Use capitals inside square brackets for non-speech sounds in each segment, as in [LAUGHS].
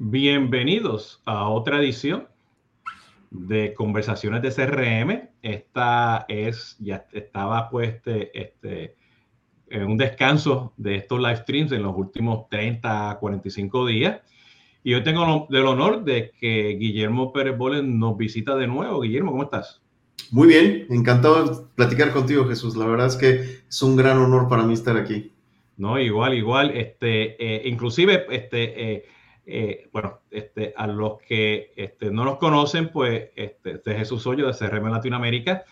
Bienvenidos a otra edición de conversaciones de CRM. Esta es, ya estaba pues este, este, en un descanso de estos live streams en los últimos 30 a 45 días. Y hoy tengo el honor de que Guillermo Pérez Bolen nos visita de nuevo. Guillermo, ¿cómo estás? Muy bien, encantado de platicar contigo, Jesús. La verdad es que es un gran honor para mí estar aquí. No, igual, igual. Este, eh, inclusive, este, eh, eh, bueno, este, a los que este, no nos conocen, pues este, este es Jesús Hoyo de CRM Latinoamérica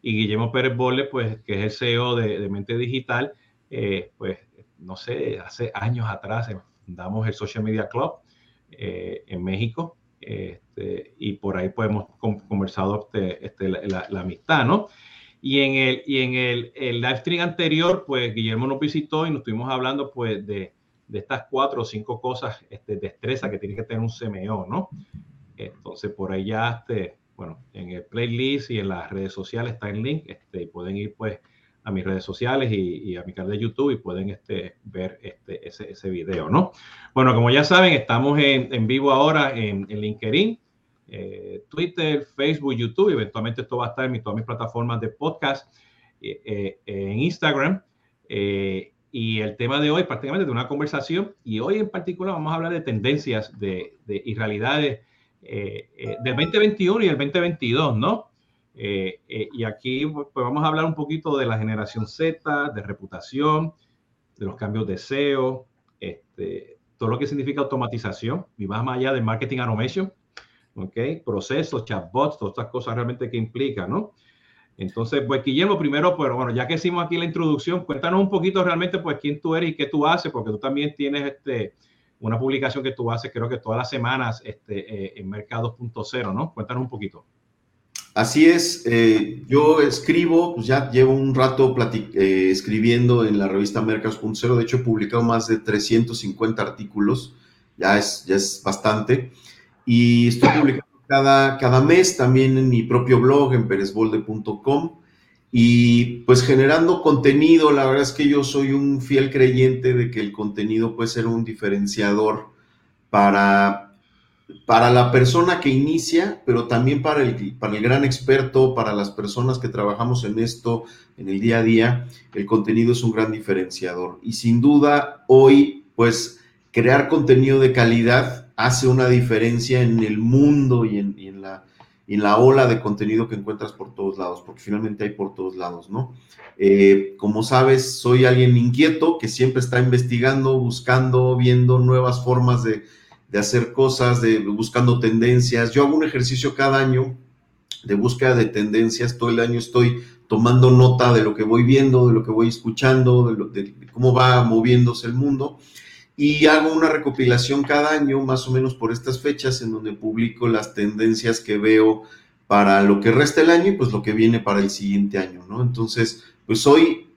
y Guillermo Pérez Bolle, pues que es el CEO de, Mente Digital, eh, pues no sé, hace años atrás fundamos el Social Media Club eh, en México este, y por ahí pues hemos conversado este, este, la, la, amistad, ¿no? Y en, el, y en el, el live stream anterior, pues Guillermo nos visitó y nos estuvimos hablando pues de de estas cuatro o cinco cosas, este, destreza que tiene que tener un CMO, ¿no? Entonces, por ahí ya, este, bueno, en el playlist y en las redes sociales está el link, este, pueden ir pues a mis redes sociales y, a mi canal de YouTube y pueden este, ver este, ese, ese video, ¿no? Bueno, como ya saben, estamos en, en vivo ahora en, en LinkedIn, eh, Twitter, Facebook, YouTube, eventualmente esto va a estar en todas mis plataformas de podcast, eh, eh, en Instagram. Y el tema de hoy prácticamente de una conversación y hoy en particular vamos a hablar de tendencias de, de y realidades eh, eh, del 2021 y el 2022, ¿no? Eh, y aquí pues, vamos a hablar un poquito de la generación Z, de reputación, de los cambios de SEO, este, todo lo que significa automatización y más allá de marketing automation, ¿ok? Procesos, chatbots, todas estas cosas realmente que implica, ¿no? Entonces, pues Guillermo, primero, pues bueno, ya que hicimos aquí la introducción, cuéntanos un poquito realmente, pues, quién tú eres y qué tú haces, porque tú también tienes este, una publicación que tú haces, creo que todas las semanas este, eh, en Mercados.0, ¿no? Cuéntanos un poquito. Así es, eh, yo escribo, pues ya llevo un rato eh, escribiendo en la revista Mercados.0, de hecho he publicado más de 350 artículos, ya es, ya es bastante, y estoy publicando cada, cada mes también en mi propio blog, en perezbolde.com. Y pues generando contenido, la verdad es que yo soy un fiel creyente de que el contenido puede ser un diferenciador para, para la persona que inicia, pero también para el, para el gran experto, para las personas que trabajamos en esto en el día a día, el contenido es un gran diferenciador. Y sin duda, hoy, pues crear contenido de calidad hace una diferencia en el mundo y en, la, en la ola de contenido que encuentras por todos lados, porque finalmente hay por todos lados, ¿no? Eh, como sabes, soy alguien inquieto que siempre está investigando, buscando, viendo nuevas formas de, de hacer cosas, de, buscando tendencias. Yo hago un ejercicio cada año de búsqueda de tendencias. Todo el año estoy tomando nota de lo que voy viendo, de lo que voy escuchando, de cómo va moviéndose el mundo y hago una recopilación cada año, más o menos por estas fechas, en donde publico las tendencias que veo para lo que resta el año y pues lo que viene para el siguiente año, ¿no? Entonces, pues hoy,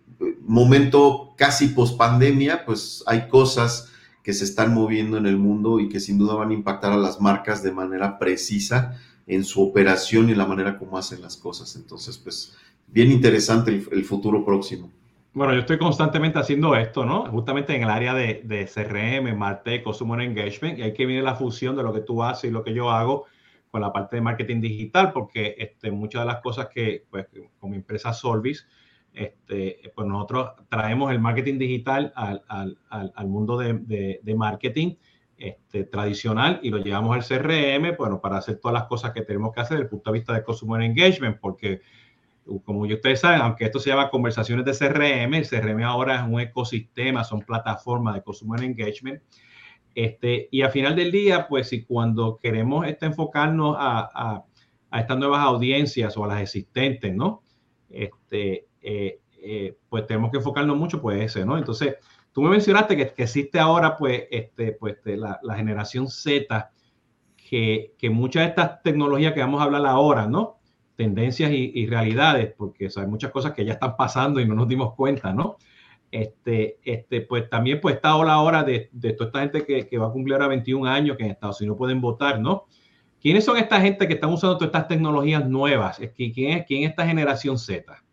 momento casi post pandemia, pues hay cosas que se están moviendo en el mundo y que sin duda van a impactar a las marcas de manera precisa en su operación y en la manera como hacen las cosas. Entonces, pues bien interesante el futuro próximo. Bueno, yo estoy constantemente haciendo esto, ¿no? Justamente en el área de, de CRM, Martech, Customer Engagement, y hay que viene la fusión de lo que tú haces y lo que yo hago con la parte de marketing digital, porque este, muchas de las cosas que, pues, como empresa Solvis, este, pues nosotros traemos el marketing digital al, al, al mundo de, de, marketing este, tradicional y lo llevamos al CRM, bueno, para hacer todas las cosas que tenemos que hacer desde el punto de vista de Customer Engagement, porque como ustedes saben, aunque esto se llama conversaciones de CRM, el CRM ahora es un ecosistema, son plataformas de consumer engagement. Este, y al final del día, pues si cuando queremos este, enfocarnos a, a, estas nuevas audiencias o a las existentes, ¿no? Este, eh, eh, pues tenemos que enfocarnos mucho, pues ese, ¿no? Entonces, tú me mencionaste que, que existe ahora, pues, este, pues la, la generación Z, que, que muchas de estas tecnologías que vamos a hablar ahora, ¿no? Tendencias y, realidades, porque hay muchas cosas que ya están pasando y no nos dimos cuenta, ¿no? Este, este, pues también pues está la hora de, de toda esta gente que, que, va a cumplir ahora 21 años que en Estados Unidos pueden votar, ¿no? ¿Quiénes son esta gente que están usando todas estas tecnologías nuevas? ¿Quién es, quién es esta generación Z?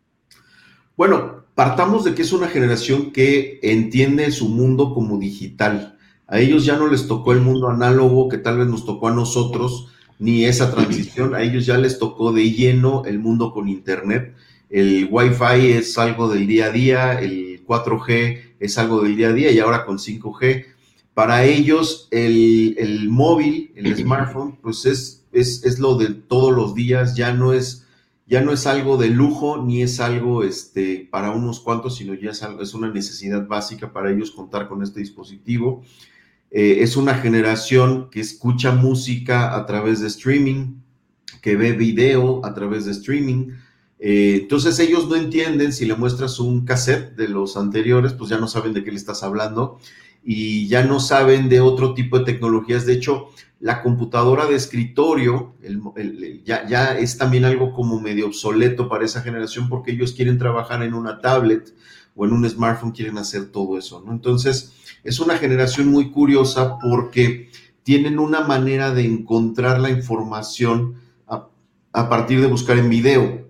Bueno, partamos de que es una generación que entiende su mundo como digital. A ellos ya no les tocó el mundo análogo que tal vez nos tocó a nosotros, ni esa transición, a ellos ya les tocó de lleno el mundo con Internet. El Wi-Fi es algo del día a día, el 4G es algo del día a día y ahora con 5G. Para ellos el, móvil, el [CLEARS THROAT] smartphone, pues es, es, es, lo de todos los días, ya no es, ya no es algo de lujo ni es algo este, para unos cuantos, sino ya es, es una necesidad básica para ellos contar con este dispositivo. Eh, es una generación que escucha música a través de streaming, que ve video a través de streaming. Eh, entonces ellos no entienden si le muestras un cassette de los anteriores, pues ya no saben de qué le estás hablando y ya no saben de otro tipo de tecnologías. De hecho, la computadora de escritorio ya, ya, es también algo como medio obsoleto para esa generación porque ellos quieren trabajar en una tablet o en un smartphone, quieren hacer todo eso, ¿no? Entonces, es una generación muy curiosa porque tienen una manera de encontrar la información a, partir de buscar en video.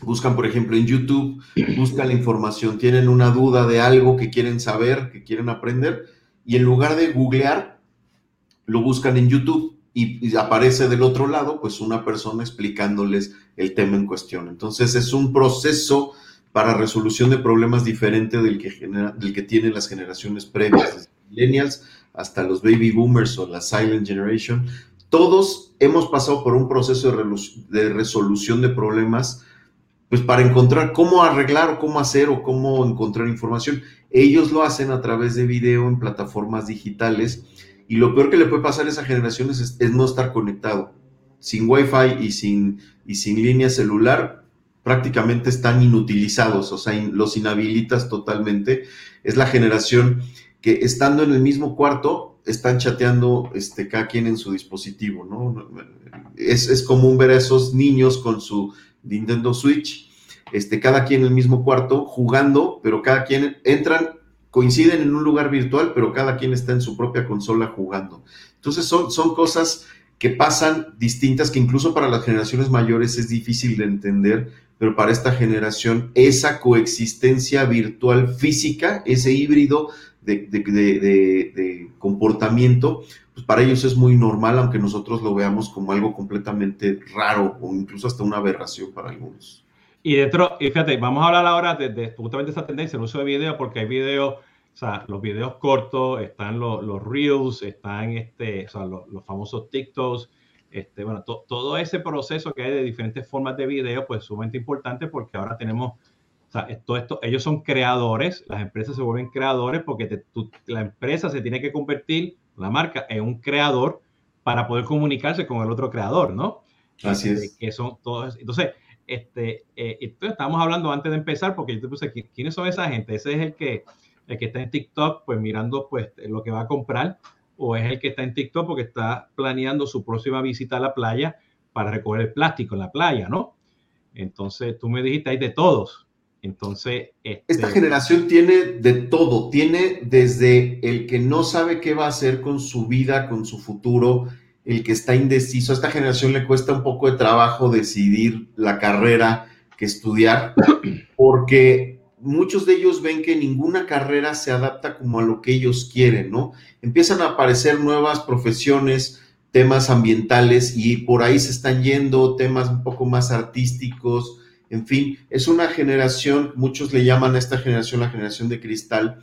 Buscan, por ejemplo, en YouTube, buscan la información, tienen una duda de algo que quieren saber, que quieren aprender, y en lugar de googlear, lo buscan en YouTube y, aparece del otro lado, pues una persona explicándoles el tema en cuestión. Entonces es un proceso para resolución de problemas diferente del que, genera, del que tienen las generaciones previas, desde millennials hasta los baby boomers o la silent generation. Todos hemos pasado por un proceso de, resolución de problemas, pues para encontrar cómo arreglar o cómo hacer o cómo encontrar información. Ellos lo hacen a través de video en plataformas digitales y lo peor que le puede pasar a esa generación es, es no estar conectado. Sin Wi-Fi y sin, y sin línea celular, prácticamente están inutilizados, o sea, los inhabilitas totalmente. Es la generación que estando en el mismo cuarto están chateando este, cada quien en su dispositivo, ¿no? Es, es común ver a esos niños con su Nintendo Switch, este, cada quien en el mismo cuarto jugando, pero cada quien entran, coinciden en un lugar virtual, pero cada quien está en su propia consola jugando. Entonces son, son cosas que pasan distintas, que incluso para las generaciones mayores es difícil de entender, pero para esta generación esa coexistencia virtual física, ese híbrido de, comportamiento, pues para ellos es muy normal, aunque nosotros lo veamos como algo completamente raro o incluso hasta una aberración para algunos. Y dentro, y fíjate, vamos a hablar ahora de, justamente esa tendencia, el uso de video, porque hay videos, o sea, los videos cortos, están los, los reels, están este, o sea, los, los famosos TikToks, este, bueno, todo ese proceso que hay de diferentes formas de video, pues sumamente importante porque ahora tenemos, o sea, todo esto, ellos son creadores, las empresas se vuelven creadores porque la empresa se tiene que convertir, la marca, en un creador para poder comunicarse con el otro creador, ¿no? Así es. Que son todos, entonces, este, eh, estamos hablando antes de empezar porque yo te puse, ¿quiénes son esa gente? Ese es el que, el que está en TikTok, pues mirando pues lo que va a comprar o es el que está en TikTok porque está planeando su próxima visita a la playa para recoger el plástico en la playa, ¿no? Entonces, tú me dijiste, hay de todos. Entonces, este... esta generación tiene de todo, tiene desde el que no sabe qué va a hacer con su vida, con su futuro, el que está indeciso. A esta generación le cuesta un poco de trabajo decidir la carrera que estudiar, porque muchos de ellos ven que ninguna carrera se adapta como a lo que ellos quieren, ¿no? Empiezan a aparecer nuevas profesiones, temas ambientales y por ahí se están yendo temas un poco más artísticos, en fin, es una generación, muchos le llaman a esta generación la generación de cristal,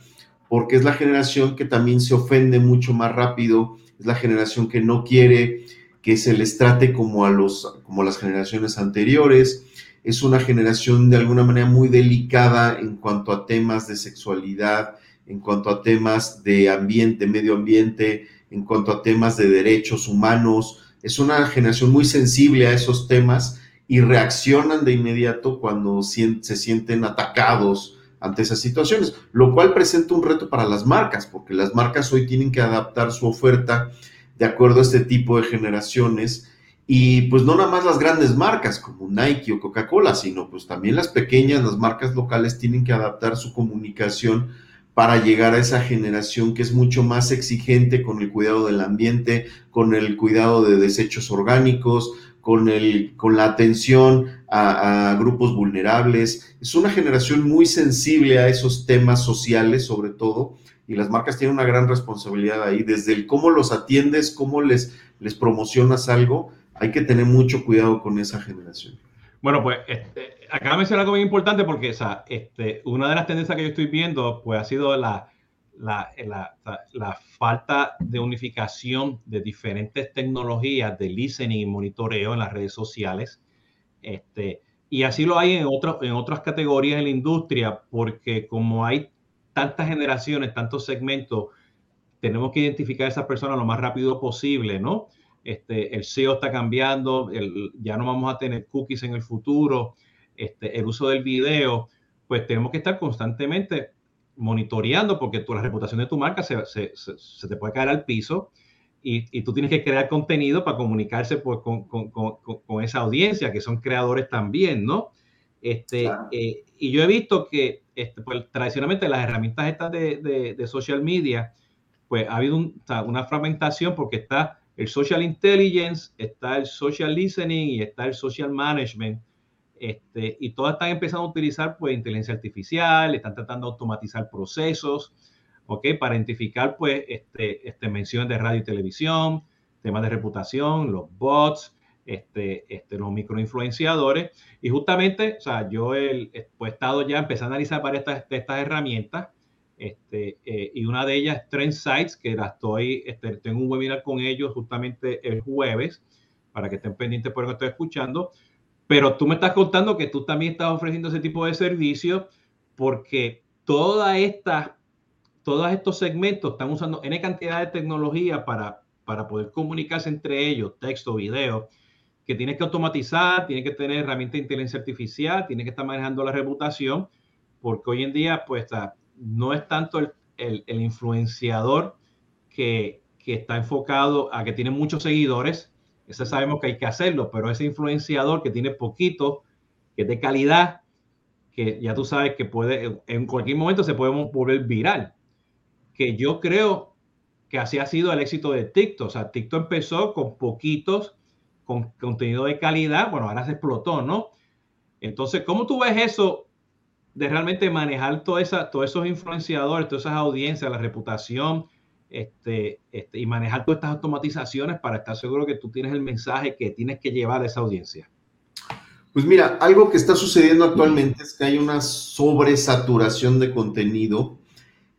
porque es la generación que también se ofende mucho más rápido, es la generación que no quiere que se les trate como a los como las generaciones anteriores, es una generación de alguna manera muy delicada en cuanto a temas de sexualidad, en cuanto a temas de ambiente, medio ambiente, en cuanto a temas de derechos humanos. Es una generación muy sensible a esos temas y reaccionan de inmediato cuando se sienten atacados ante esas situaciones, lo cual presenta un reto para las marcas, porque las marcas hoy tienen que adaptar su oferta de acuerdo a este tipo de generaciones y pues no nada más las grandes marcas como Nike o Coca-Cola, sino pues también las pequeñas, las marcas locales tienen que adaptar su comunicación para llegar a esa generación que es mucho más exigente con el cuidado del ambiente, con el cuidado de desechos orgánicos, con, el, con la atención a, grupos vulnerables. Es una generación muy sensible a esos temas sociales, sobre todo, y las marcas tienen una gran responsabilidad ahí, desde el cómo los atiendes, cómo les, les promocionas algo, hay que tener mucho cuidado con esa generación. Bueno, pues este, acaba de mencionar algo muy importante porque o este, una de las tendencias que yo estoy viendo pues ha sido la, la, la, falta de unificación de diferentes tecnologías de listening y monitoreo en las redes sociales. Este, y así lo hay en, en otras categorías en la industria porque como hay tantas generaciones, tantos segmentos, tenemos que identificar a esas personas lo más rápido posible, ¿no? Este, el SEO está cambiando, ya no vamos a tener cookies en el futuro, este, el uso del video, pues tenemos que estar constantemente monitoreando porque tu, la reputación de tu marca se, te puede caer al piso y, tú tienes que crear contenido para comunicarse pues, con, esa audiencia, que son creadores también, ¿no? Este, eh, y yo he visto que este, pues, tradicionalmente las herramientas estas de, social media, pues ha habido una fragmentación porque está el social intelligence, está el social listening y está el social management. Este, y todas están empezando a utilizar pues inteligencia artificial, están tratando de automatizar procesos, ¿ok? Para identificar pues este, este menciones de radio y televisión, temas de reputación, los bots, este, este, los microinfluenciadores. Y justamente, o sea, yo he, pues, estado ya empezando a analizar varias de estas, herramientas. Este, eh, y una de ellas es Trend Sites, que la estoy, este, tengo un webinar con ellos justamente el jueves, para que estén pendientes por lo que estoy escuchando. Pero tú me estás contando que tú también estás ofreciendo ese tipo de servicio porque toda esta, todos estos segmentos están usando N cantidad de tecnología para, para poder comunicarse entre ellos, texto, video, que tienes que automatizar, tienes que tener herramientas de inteligencia artificial, tienes que estar manejando la reputación, porque hoy en día, pues, no es tanto el, el, influenciador que, que, está enfocado a que tiene muchos seguidores, ese sabemos que hay que hacerlo, pero ese influenciador que tiene poquito, que es de calidad, que ya tú sabes que puede, en cualquier momento se puede volver viral, que yo creo que así ha sido el éxito de TikTok. O sea, TikTok empezó con poquitos con contenido de calidad, bueno, ahora se explotó, ¿no? Entonces, ¿cómo tú ves eso de realmente manejar toda esa, todos esos influenciadores, todas esas audiencias, la reputación, este, este, y manejar todas estas automatizaciones para estar seguro que tú tienes el mensaje que tienes que llevar a esa audiencia? Pues mira, algo que está sucediendo actualmente es que hay una sobresaturación de contenido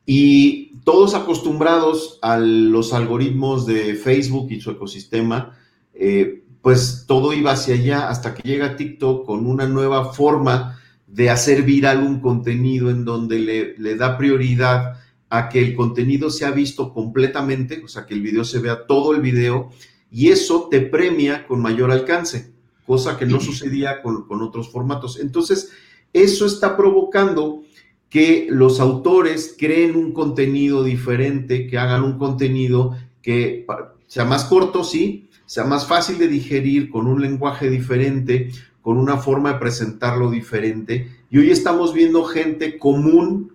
y todos acostumbrados a los algoritmos de Facebook y su ecosistema, eh, pues todo iba hacia allá hasta que llega TikTok con una nueva forma de hacer viral un contenido en donde le, da prioridad a que el contenido sea visto completamente, o sea, que el video se vea todo el video, y eso te premia con mayor alcance, cosa que no sucedía con, con otros formatos. Entonces, eso está provocando que los autores creen un contenido diferente, que hagan un contenido que sea más corto, sí, sea más fácil de digerir, con un lenguaje diferente, con una forma de presentarlo diferente. Y hoy estamos viendo gente común,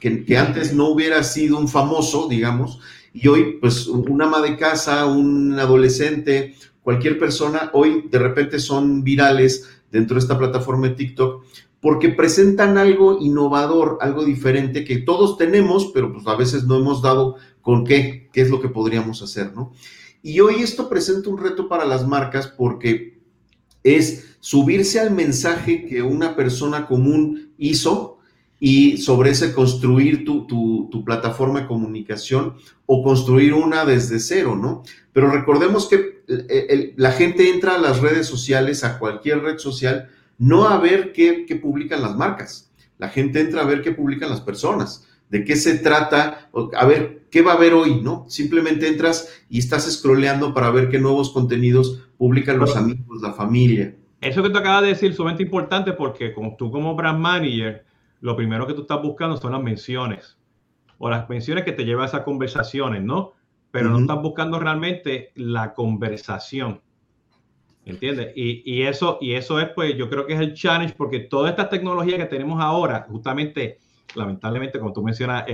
que, antes no hubiera sido un famoso, digamos, y hoy pues un ama de casa, un adolescente, cualquier persona, hoy de repente son virales dentro de esta plataforma de TikTok porque presentan algo innovador, algo diferente que todos tenemos, pero pues a veces no hemos dado con qué, qué es lo que podríamos hacer, ¿no? Y hoy esto presenta un reto para las marcas porque es subirse al mensaje que una persona común hizo y sobre ese construir tu, plataforma de comunicación o construir una desde cero, ¿no? Pero recordemos que la gente entra a las redes sociales, a cualquier red social, no a ver qué, qué publican las marcas. La gente entra a ver qué publican las personas de qué se trata, a ver, ¿qué va a haber hoy? ¿No? Simplemente entras y estás scrolleando para ver qué nuevos contenidos publican los amigos, la familia. Eso que te acabas de decir es sumamente importante porque como tú como brand manager, lo primero que tú estás buscando son las menciones o las menciones que te llevan a esas conversaciones, ¿no? Pero no estás buscando realmente la conversación. ¿Entiendes? Y, y, eso, y eso es, pues, yo creo que es el challenge porque toda esta tecnología que tenemos ahora, justamente lamentablemente, como tú mencionas,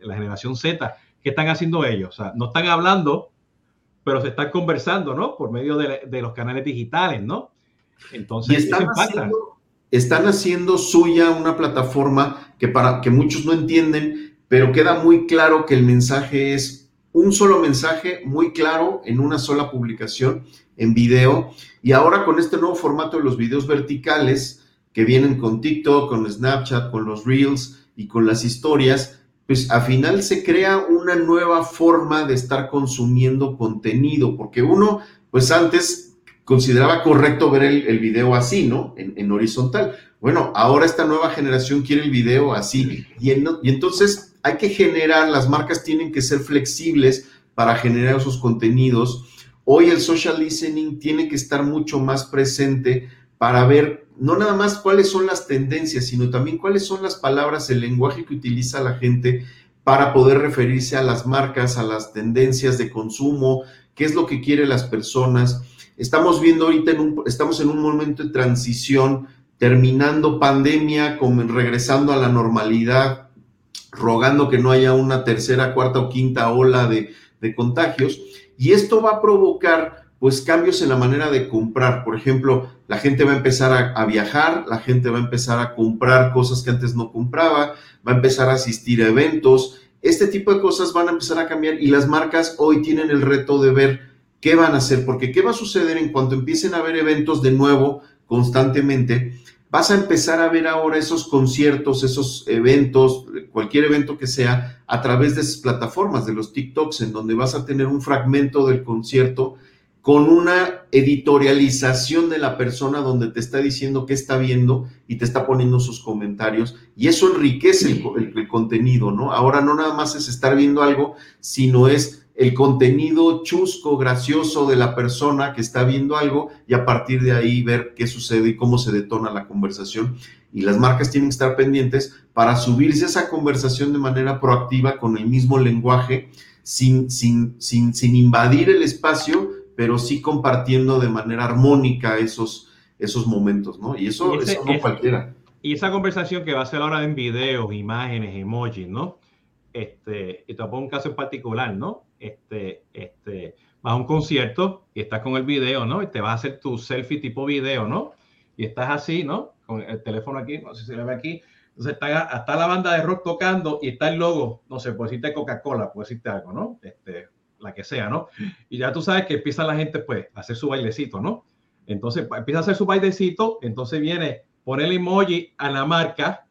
la generación Z, ¿qué están haciendo ellos? O sea, no están hablando, pero se están conversando, ¿no? Por medio de, los canales digitales, ¿no? Entonces, están haciendo, están haciendo suya una plataforma que para que muchos no entienden pero queda muy claro que el mensaje es un solo mensaje muy claro en una sola publicación en video. Y ahora con este nuevo formato de los videos verticales que vienen con TikTok, con Snapchat, con los Reels y con las historias, pues al final se crea una nueva forma de estar consumiendo contenido, porque uno, pues antes consideraba correcto ver el, video así, ¿no? En, horizontal. Bueno, ahora esta nueva generación quiere el video así. Y, y entonces hay que generar, las marcas tienen que ser flexibles para generar esos contenidos. Hoy el social listening tiene que estar mucho más presente para ver no nada más cuáles son las tendencias, sino también cuáles son las palabras, el lenguaje que utiliza la gente para poder referirse a las marcas, a las tendencias de consumo, qué es lo que quieren las personas. Estamos viendo ahorita, en un, estamos en un momento de transición, terminando pandemia, regresando a la normalidad, rogando que no haya una tercera, cuarta o quinta ola de, de contagios. Y esto va a provocar pues cambios en la manera de comprar. Por ejemplo, la gente va a empezar a, viajar, la gente va a empezar a comprar cosas que antes no compraba, va a empezar a asistir a eventos. Este tipo de cosas van a empezar a cambiar y las marcas hoy tienen el reto de ver qué van a hacer, porque qué va a suceder en cuanto empiecen a haber eventos de nuevo constantemente. Vas a empezar a ver ahora esos conciertos, esos eventos, cualquier evento que sea, a través de esas plataformas, de los TikToks, en donde vas a tener un fragmento del concierto con una editorialización de la persona donde te está diciendo qué está viendo y te está poniendo sus comentarios y eso enriquece el, contenido, ¿no? Ahora no nada más es estar viendo algo, sino es el contenido chusco, gracioso de la persona que está viendo algo y a partir de ahí ver qué sucede y cómo se detona la conversación. Y las marcas tienen que estar pendientes para subirse a esa conversación de manera proactiva con el mismo lenguaje, sin, sin, sin, sin invadir el espacio, pero sí compartiendo de manera armónica esos, esos momentos, ¿no? Y eso, eso no cualquiera. Y esa conversación que va a ser ahora en videos, imágenes, emojis, ¿no? Este, y te pongo un caso en particular, ¿no? Este, este, vas a un concierto y estás con el video, ¿no? Y te vas a hacer tu selfie tipo video, ¿no? Y estás así, ¿no? Con el teléfono aquí, no sé si se ve aquí. Entonces está, está la banda de rock tocando y está el logo, no sé, por decirte Coca-Cola, por decirte algo, ¿no? Este, la que sea, ¿no? Y ya tú sabes que empieza la gente, pues, a hacer su bailecito, ¿no? Entonces, pues, empieza a hacer su bailecito, entonces viene, pone el emoji a la marca,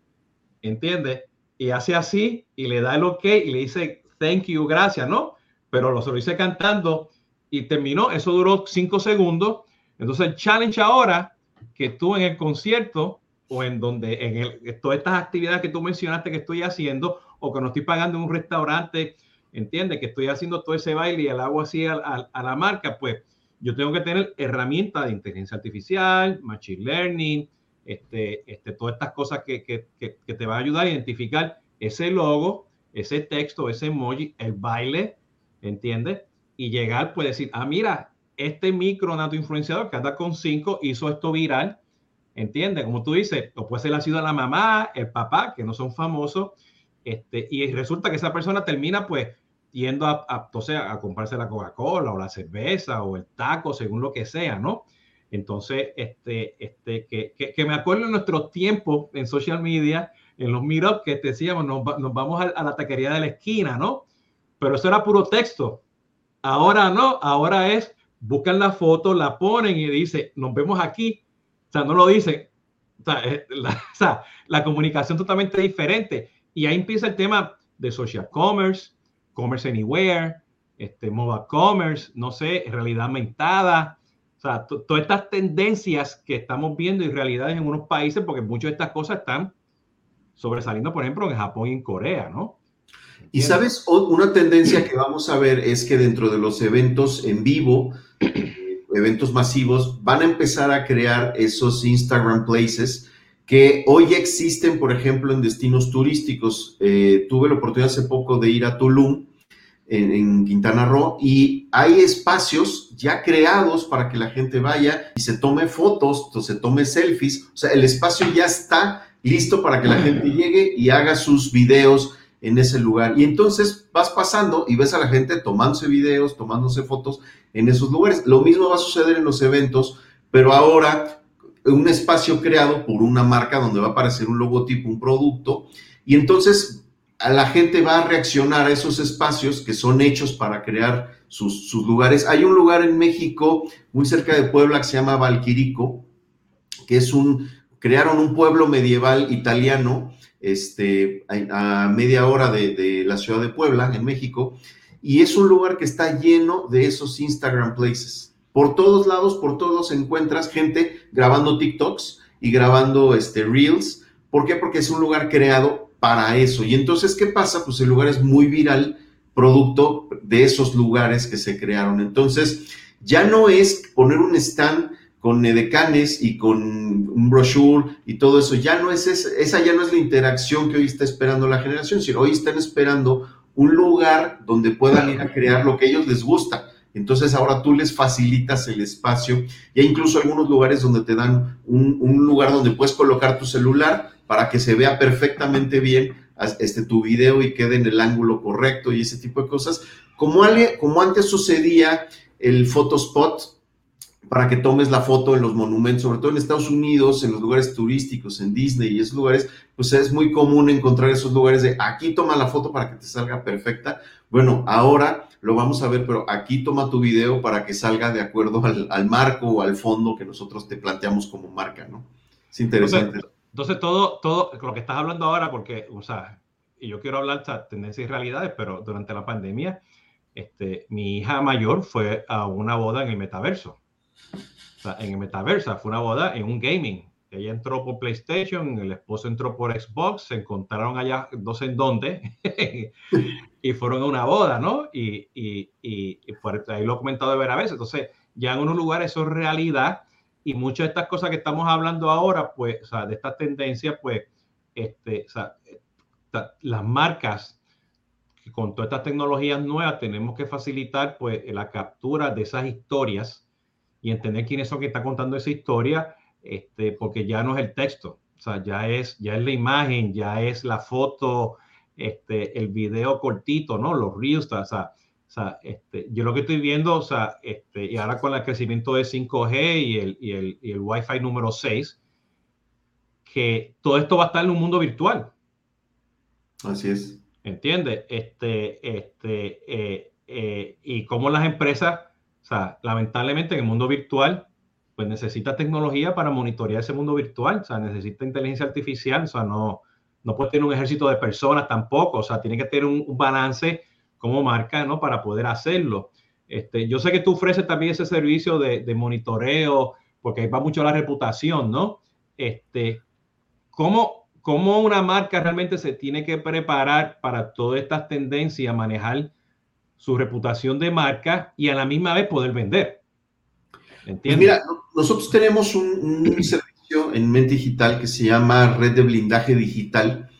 ¿entiendes? Y hace así y le da el ok y le dice, thank you, gracias, ¿no? Pero lo se hice cantando y terminó, eso duró cinco segundos. Entonces, el challenge ahora, que tú en el concierto o en donde, en el, todas estas actividades que tú mencionaste que estoy haciendo o que no estoy pagando en un restaurante entiende que estoy haciendo todo ese baile y el agua así a, la marca, pues yo tengo que tener herramientas de inteligencia artificial, machine learning, este, este, todas estas cosas que, que, que, te van a ayudar a identificar ese logo, ese texto, ese emoji, el baile, ¿entiendes? Y llegar, pues decir, ah, mira, este micro nato influenciador que anda con cinco hizo esto viral, ¿entiendes? Como tú dices, o puede ser la ciudad la mamá, el papá, que no son famosos, este, y resulta que esa persona termina, pues, yendo a, a, a comprarse la Coca-Cola o la cerveza o el taco, según lo que sea, ¿no? Entonces, este, este, que, que, me acuerdo en nuestros tiempos en social media, en los meetups que decíamos, nos, vamos a, la taquería de la esquina, ¿no? Pero eso era puro texto. Ahora no, ahora es, buscan la foto, la ponen y dice, nos vemos aquí. O sea, no lo dicen. O sea, la, [LAUGHS] o sea, comunicación totalmente diferente. Y ahí empieza el tema de social commerce, Commerce Anywhere, este, Mobile Commerce, no sé, realidad aumentada. Sea, todas estas tendencias que estamos viendo y realidades en unos países, porque muchas de estas cosas están sobresaliendo, por ejemplo, en Japón y en Corea, ¿no? Y sabes, una tendencia que vamos a ver es que dentro de los eventos en vivo, eventos masivos, van a empezar a crear esos Instagram Places que hoy existen, por ejemplo, en destinos turísticos. Eh, tuve la oportunidad hace poco de ir a Tulum, en, Quintana Roo, y hay espacios ya creados para que la gente vaya y se tome fotos, se tome selfies. O sea, el espacio ya está listo para que la gente llegue y haga sus videos en ese lugar. Y entonces vas pasando y ves a la gente tomándose videos, tomándose fotos en esos lugares. Lo mismo va a suceder en los eventos, pero ahora un espacio creado por una marca donde va a aparecer un logotipo, un producto, y entonces a la gente va a reaccionar a esos espacios que son hechos para crear sus, lugares. Hay un lugar en México, muy cerca de Puebla, que se llama Valquirico, que es un, crearon un pueblo medieval italiano, este, a, media hora de, de la ciudad de Puebla, en México, y es un lugar que está lleno de esos Instagram places. Por todos lados, por todos encuentras gente grabando TikToks y grabando este, Reels. ¿Por qué? Porque es un lugar creado para eso. Y entonces, ¿qué pasa? Pues el lugar es muy viral, producto de esos lugares que se crearon. Entonces, ya no es poner un stand con edecanes y con un brochure y todo eso, ya no es esa, esa ya no es la interacción que hoy está esperando la generación, sino hoy están esperando un lugar donde puedan ir a crear lo que a ellos les gusta. Entonces ahora tú les facilitas el espacio y hay incluso algunos lugares donde te dan un, un lugar donde puedes colocar tu celular para que se vea perfectamente bien este, tu video y quede en el ángulo correcto y ese tipo de cosas. Como, como antes sucedía el Photospot, para que tomes la foto en los monumentos, sobre todo en Estados Unidos, en los lugares turísticos, en Disney y esos lugares, pues es muy común encontrar esos lugares de aquí toma la foto para que te salga perfecta. Bueno, ahora lo vamos a ver, pero aquí toma tu video para que salga de acuerdo al, al marco o al fondo que nosotros te planteamos como marca, ¿no? Es interesante. Entonces, todo, todo lo que estás hablando ahora, porque, o sea, y yo quiero hablar de tendencias y realidades, pero durante la pandemia, este, mi hija mayor fue a una boda en el metaverso. O sea, en el metaverso, fue una boda en un gaming. Ella entró por PlayStation, el esposo entró por Xbox, se encontraron allá, no sé en dónde, [LAUGHS] y fueron a una boda, ¿no? Y, y, y, por ahí lo he comentado de ver a veces. Entonces, ya en unos lugares eso es realidad y muchas de estas cosas que estamos hablando ahora, pues, de estas tendencias, pues, este, o las marcas con todas estas tecnologías nuevas tenemos que facilitar, pues, la captura de esas historias y entender quiénes son que está contando esa historia, este, porque ya no es el texto, o sea, ya es, ya es la imagen, ya es la foto, este, el video cortito, ¿no? Los reels, o sea, o sea, este, yo lo que estoy viendo, o sea, este, y ahora con el crecimiento de 5G y el, y el, y el Wi-Fi número 6, que todo esto va a estar en un mundo virtual. Así es. ¿Entiendes? Este, este, eh, eh, y como las empresas, o sea, lamentablemente en el mundo virtual, pues necesita tecnología para monitorear ese mundo virtual, o sea, necesita inteligencia artificial, o sea, no, no puede tener un ejército de personas tampoco, o sea, tiene que tener un, un balance como marca, ¿no? Para poder hacerlo. Este, yo sé que tú ofreces también ese servicio de, de monitoreo, porque va mucho la reputación, ¿no? Este, ¿cómo, ¿Cómo una marca realmente se tiene que preparar para todas estas tendencias, manejar su reputación de marca y a la misma vez poder vender? Pues mira, nosotros tenemos un, un servicio en Mente Digital que se llama Red de Blindaje Digital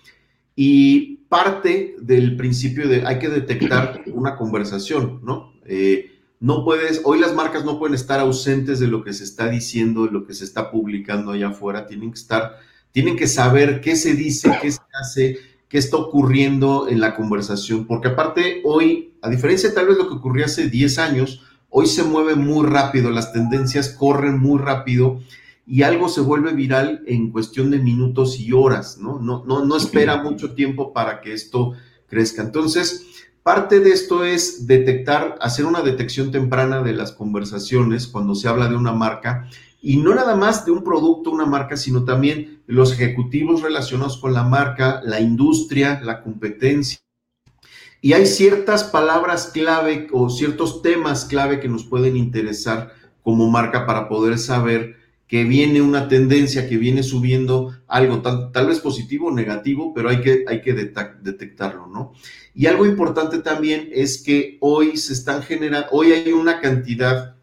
y parte del principio de hay que detectar una conversación, ¿no? Eh, no puedes, hoy las marcas no pueden estar ausentes de lo que se está diciendo, de lo que se está publicando allá afuera, tienen que estar, tienen que saber qué se dice, qué se hace, qué está ocurriendo en la conversación, porque aparte hoy, a diferencia tal vez de lo que ocurría hace 10 años, hoy se mueve muy rápido, las tendencias corren muy rápido y algo se vuelve viral en cuestión de minutos y horas, ¿no? No, no, no espera mucho tiempo para que esto crezca. Entonces, parte de esto es detectar, hacer una detección temprana de las conversaciones cuando se habla de una marca y no nada más de un producto, una marca, sino también los ejecutivos relacionados con la marca, la industria, la competencia. Y hay ciertas palabras clave o ciertos temas clave que nos pueden interesar como marca para poder saber que viene una tendencia, que viene subiendo algo tal, vez positivo o negativo, pero hay que, hay que detectarlo, ¿no? Y algo importante también es que hoy se están generando, hoy hay una cantidad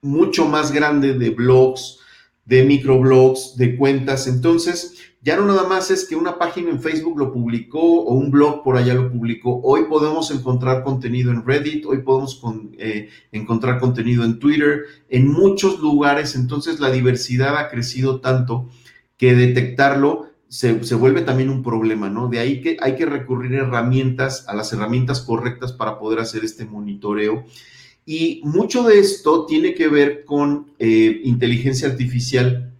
mucho más grande de blogs, de microblogs, de cuentas, entonces ya no nada más es que una página en Facebook lo publicó o un blog por allá lo publicó. Hoy podemos encontrar contenido en Reddit, hoy podemos eh, encontrar contenido en Twitter, en muchos lugares. Entonces la diversidad ha crecido tanto que detectarlo se, se, vuelve también un problema, ¿no? De ahí que hay que recurrir a herramientas, a las herramientas correctas para poder hacer este monitoreo. Y mucho de esto tiene que ver con eh, inteligencia artificial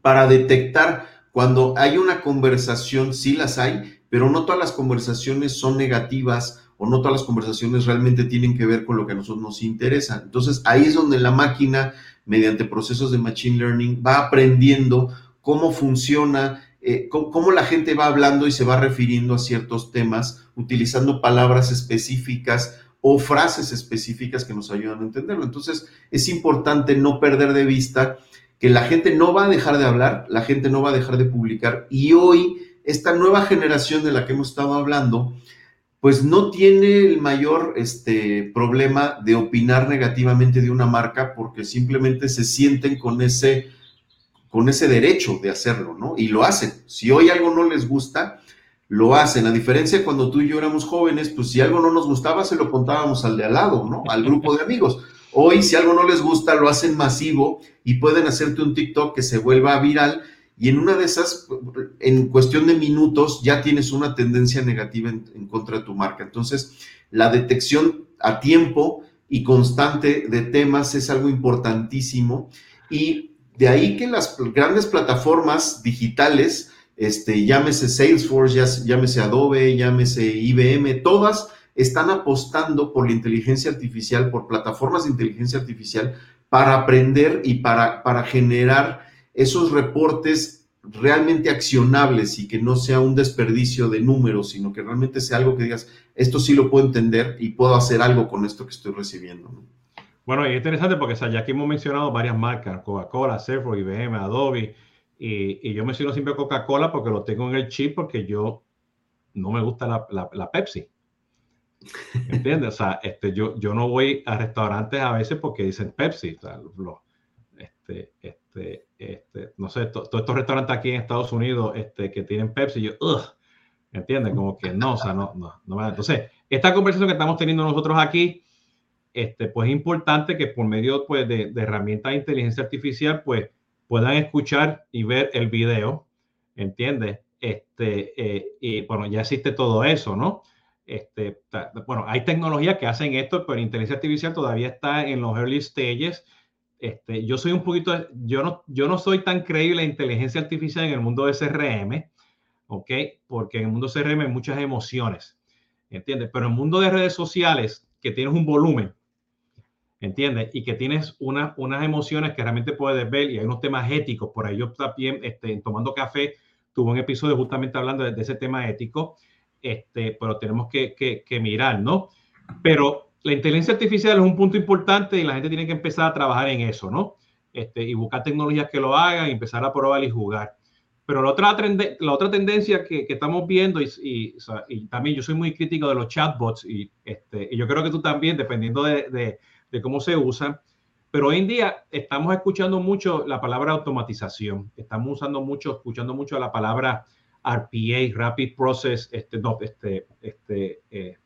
para detectar cuando hay una conversación, sí las hay, pero no todas las conversaciones son negativas o no todas las conversaciones realmente tienen que ver con lo que a nosotros nos interesa. Entonces ahí es donde la máquina, mediante procesos de Machine Learning, va aprendiendo cómo funciona, eh, cómo, la gente va hablando y se va refiriendo a ciertos temas, utilizando palabras específicas o frases específicas que nos ayudan a entenderlo. Entonces es importante no perder de vista que la gente no va a dejar de hablar, la gente no va a dejar de publicar y hoy esta nueva generación de la que hemos estado hablando, pues no tiene el mayor este, problema de opinar negativamente de una marca porque simplemente se sienten con ese, con ese derecho de hacerlo, ¿no? Y lo hacen. Si hoy algo no les gusta, lo hacen. A diferencia de cuando tú y yo éramos jóvenes, pues si algo no nos gustaba, se lo contábamos al de al lado, ¿no? Al grupo de amigos. Hoy, si algo no les gusta, lo hacen masivo y pueden hacerte un TikTok que se vuelva viral y en una de esas, en cuestión de minutos, ya tienes una tendencia negativa en, contra de tu marca. Entonces, la detección a tiempo y constante de temas es algo importantísimo y de ahí que las grandes plataformas digitales, este, llámese Salesforce, llámese Adobe, llámese IBM, todas están apostando por la inteligencia artificial, por plataformas de inteligencia artificial para aprender y para, para generar esos reportes realmente accionables y que no sea un desperdicio de números, sino que realmente sea algo que digas, esto sí lo puedo entender y puedo hacer algo con esto que estoy recibiendo. Bueno, y es interesante porque ya aquí hemos mencionado varias marcas, Coca-Cola, Salesforce, IBM, Adobe, y, y, yo menciono siempre Coca-Cola porque lo tengo en el chip porque yo no me gusta la, Pepsi. ¿Entiendes? O sea, este, yo, yo no voy a restaurantes a veces porque dicen Pepsi. O sea, este, este, este, no sé, todos estos restaurantes aquí en Estados Unidos este, que tienen Pepsi, yo, ugh, ¿entiendes? Como que no, o sea, no, no, no. Entonces, esta conversación que estamos teniendo nosotros aquí, este, pues es importante que por medio pues, de, de herramientas de inteligencia artificial, pues puedan escuchar y ver el video, ¿entiendes? Este, eh, y bueno, ya existe todo eso, ¿no? Este, bueno, hay tecnologías que hacen esto, pero inteligencia artificial todavía está en los early stages este, yo soy un poquito, yo no, yo no soy tan creíble en inteligencia artificial en el mundo de CRM, ¿ok? Porque en el mundo de CRM hay muchas emociones, ¿entiendes? Pero en el mundo de redes sociales, que tienes un volumen, ¿entiendes? Y que tienes una, unas emociones que realmente puedes ver y hay unos temas éticos. Por ahí yo también, este, tomando café, tuve un episodio justamente hablando de, ese tema ético, este, pero tenemos que, mirar, ¿no? Pero la inteligencia artificial es un punto importante y la gente tiene que empezar a trabajar en eso, ¿no? Este, y buscar tecnologías que lo hagan empezar a probar y jugar. Pero la otra, tendencia que, estamos viendo, y, también yo soy muy crítico de los chatbots, y, este, y yo creo que tú también, dependiendo de, de, de, cómo se usan, pero hoy en día estamos escuchando mucho la palabra automatización, estamos usando mucho, escuchando mucho la palabra RPA, Rapid Process, este, no, este, este, eh,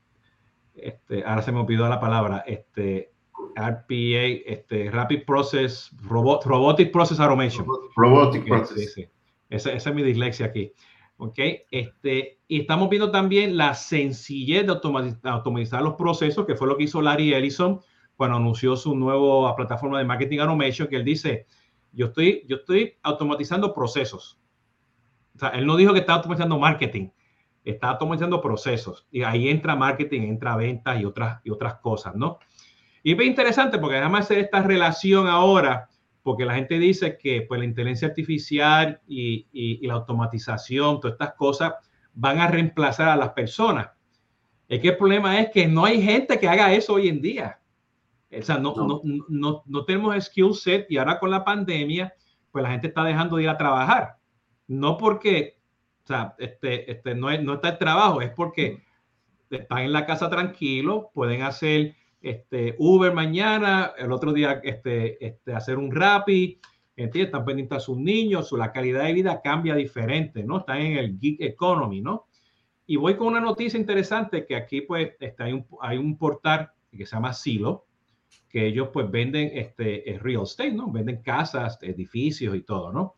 este, ahora se me olvidó la palabra, este, RPA, este, Rapid Process, Robot, Robotic Process Automation. Robotic Process. Sí, Esa, esa, es mi dislexia aquí. ¿Ok? Este, y estamos viendo también la sencillez de automatizar, los procesos, que fue lo que hizo Larry Ellison cuando anunció su nueva plataforma de Marketing Automation, que él dice, yo estoy, yo estoy automatizando procesos. O sea, él no dijo que está automatizando marketing, está automatizando procesos y ahí entra marketing, entra ventas y otras, y otras cosas, ¿no? Y es interesante porque además hacer esta relación ahora, porque la gente dice que pues, la inteligencia artificial y, y, la automatización, todas estas cosas van a reemplazar a las personas. Es que el problema es que no hay gente que haga eso hoy en día. O sea, no. no, no, no tenemos skill set y ahora con la pandemia, pues la gente está dejando de ir a trabajar. No porque o sea, este, este, no, es, no está el trabajo, es porque están en la casa tranquilo, pueden hacer este, Uber mañana, el otro día este, este, hacer un Rappi, ¿entiendes? Están pendientes a sus niños, su, la calidad de vida cambia diferente, ¿no? Están en el gig economy, ¿no? Y voy con una noticia interesante que aquí pues este, hay, un, hay un portal que se llama Silo, que ellos pues venden este, real estate, ¿no? Venden casas, edificios y todo, ¿no?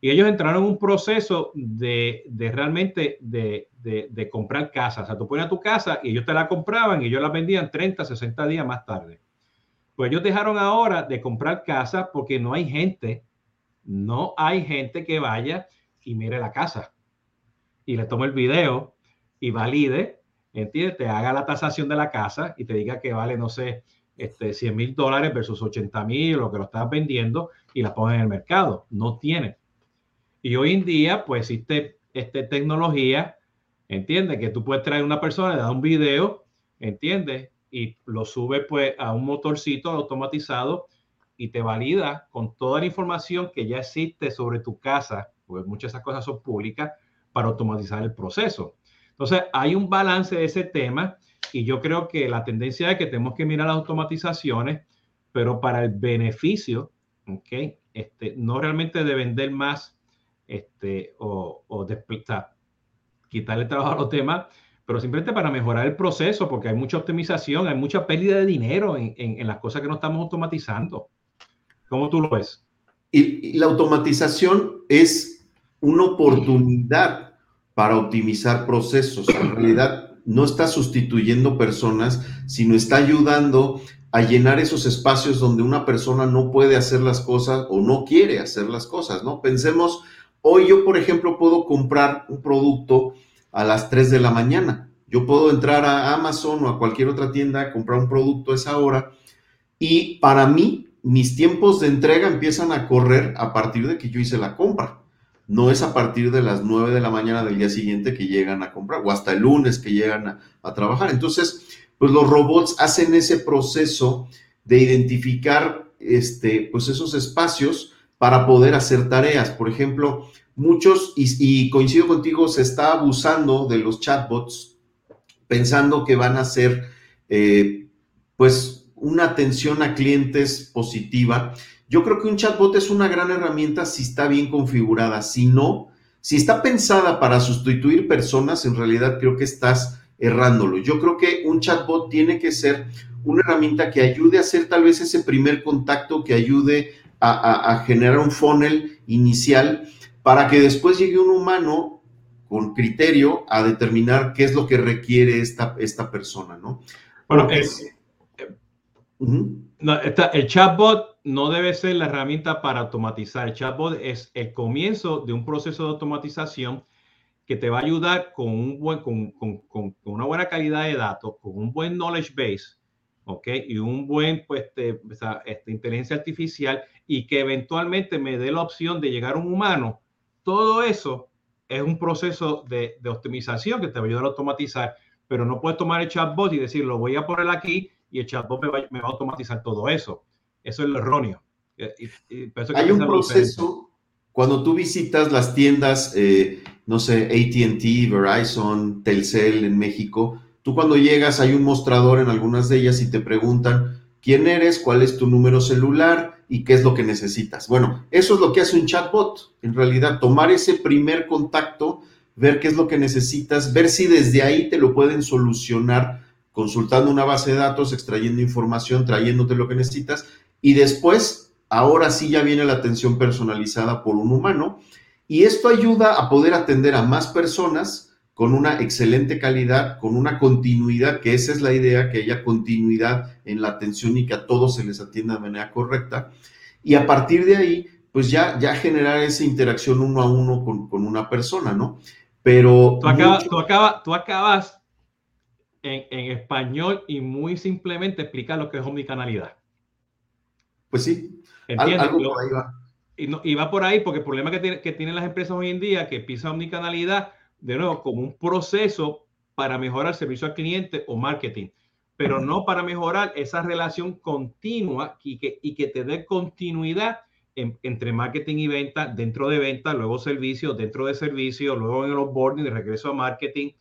Y ellos entraron en un proceso de, de realmente de, de, comprar casas. O sea, tú pones tu casa y ellos te la compraban y ellos la vendían 30, 60 días más tarde. Pues ellos dejaron ahora de comprar casas porque no hay gente, no hay gente que vaya y mire la casa y le tome el video y valide, ¿entiendes? Te haga la tasación de la casa y te diga que vale, no sé, este, 100 mil dólares versus 80 mil, lo que lo estás vendiendo y la pones en el mercado. No tiene. Y hoy en día, pues existe este, tecnología, ¿entiendes? Que tú puedes traer una persona, le da un video, ¿entiendes? Y lo sube pues a un motorcito automatizado y te valida con toda la información que ya existe sobre tu casa, porque muchas de esas cosas son públicas, para automatizar el proceso. Entonces, hay un balance de ese tema y yo creo que la tendencia es que tenemos que mirar las automatizaciones, pero para el beneficio, ¿ok? Este, no realmente de vender más este, o, o quitarle trabajo a los temas, pero simplemente para mejorar el proceso, porque hay mucha optimización, hay mucha pérdida de dinero en, en, las cosas que no estamos automatizando. ¿Cómo tú lo ves? Y, y la automatización es una oportunidad para optimizar procesos. En realidad, no está sustituyendo personas, sino está ayudando a llenar esos espacios donde una persona no puede hacer las cosas o no quiere hacer las cosas, ¿no? Pensemos, hoy yo, por ejemplo, puedo comprar un producto a las 3 de la mañana. Yo puedo entrar a Amazon o a cualquier otra tienda, comprar un producto a esa hora y para mí mis tiempos de entrega empiezan a correr a partir de que yo hice la compra no es a partir de las 9 de la mañana del día siguiente que llegan a comprar o hasta el lunes que llegan a, trabajar. Entonces, pues los robots hacen ese proceso de identificar este, pues esos espacios para poder hacer tareas. Por ejemplo, muchos, y, coincido contigo, se está abusando de los chatbots pensando que van a ser, eh, pues, una atención a clientes positiva yo creo que un chatbot es una gran herramienta si está bien configurada. Si no, si está pensada para sustituir personas, en realidad creo que estás errándolo. Yo creo que un chatbot tiene que ser una herramienta que ayude a hacer tal vez ese primer contacto, que ayude a, generar un funnel inicial para que después llegue un humano con criterio a determinar qué es lo que requiere esta, esta persona, ¿no? Bueno, es, el chatbot no debe ser la herramienta para automatizar. El chatbot es el comienzo de un proceso de automatización que te va a ayudar con, un buen, con, con, con una buena calidad de datos, con un buen knowledge base, ¿ok? Y un buen, pues, este, esta inteligencia artificial y que eventualmente me dé la opción de llegar a un humano. Todo eso es un proceso de, de optimización que te va a ayudar a automatizar, pero no puedes tomar el chatbot y decir, lo voy a poner aquí y el chatbot me va, me va a automatizar todo eso. Eso es lo erróneo. Hay un proceso, cuando tú visitas las tiendas, eh, no sé, ATT, Verizon, Telcel en México, tú cuando llegas hay un mostrador en algunas de ellas y te preguntan quién eres, cuál es tu número celular y qué es lo que necesitas. Bueno, eso es lo que hace un chatbot. En realidad, tomar ese primer contacto, ver qué es lo que necesitas, ver si desde ahí te lo pueden solucionar consultando una base de datos, extrayendo información, trayéndote lo que necesitas y después, ahora sí ya viene la atención personalizada por un humano y esto ayuda a poder atender a más personas con una excelente calidad, con una continuidad, que esa es la idea, que haya continuidad en la atención y que a todos se les atienda de manera correcta. Y a partir de ahí, pues ya, ya generar esa interacción uno a uno con, una persona, ¿no? Pero... Tú acabas, tú acabas, tú acabas en, en, español y muy simplemente explicar lo que es omnicanalidad. Pues sí, algo por ahí va. Y, no, y, va por ahí porque el problema que, tiene, que tienen las empresas hoy en día, que piensan omnicanalidad, de nuevo, como un proceso para mejorar el servicio al cliente o marketing, pero no para mejorar esa relación continua y que, y que te dé continuidad entre marketing y venta, dentro de venta, luego servicio, dentro de servicio, luego en el onboarding, de regreso a marketing.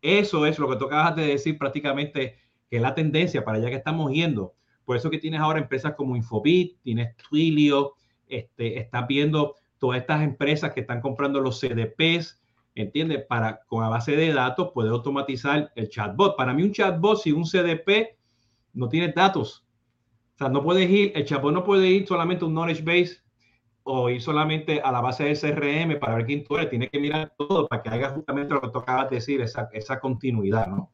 Eso es lo que tú acabas de decir prácticamente, que es la tendencia para allá que estamos yendo. Por eso que tienes ahora empresas como Infobit, tienes Twilio, este, estás viendo todas estas empresas que están comprando los CDPs, ¿entiendes? Para con la base de datos poder automatizar el chatbot. Para mí un chatbot, si un CDP no tiene datos, o sea, no puedes ir, el chatbot no puede ir solamente a un knowledge base o ir solamente a la base de CRM para ver quién tú eres. Tiene que mirar todo para que haga justamente lo que tú acabas de decir, esa, esa continuidad, ¿no?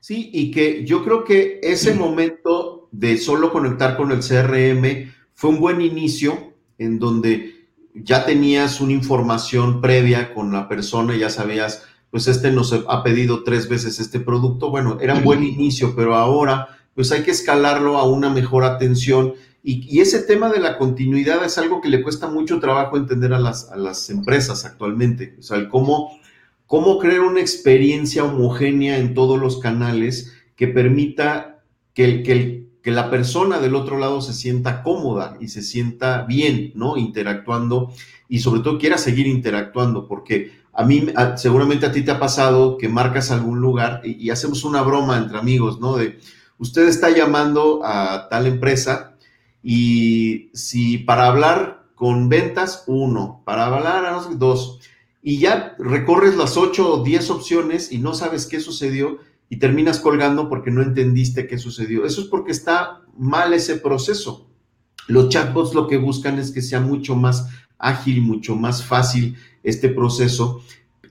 Sí, y que yo creo que ese momento de solo conectar con el CRM fue un buen inicio en donde ya tenías una información previa con la persona, ya sabías pues este nos ha pedido tres veces este producto. Bueno, era un buen inicio, pero ahora pues hay que escalarlo a una mejor atención. Y, ese tema de la continuidad es algo que le cuesta mucho trabajo entender a las, a las empresas actualmente. O sea, el cómo, cómo crear una experiencia homogénea en todos los canales que permita que, que, que la persona del otro lado se sienta cómoda y se sienta bien, ¿no? Interactuando y sobre todo quiera seguir interactuando, porque a mí, seguramente a ti te ha pasado que marcas algún lugar y, hacemos una broma entre amigos, ¿no? De, usted está llamando a tal empresa y si para hablar con ventas, uno, para hablar a dos, y ya recorres las ocho o diez opciones y no sabes qué sucedió y terminas colgando porque no entendiste qué sucedió. Eso es porque está mal ese proceso. Los chatbots lo que buscan es que sea mucho más ágil, mucho más fácil este proceso.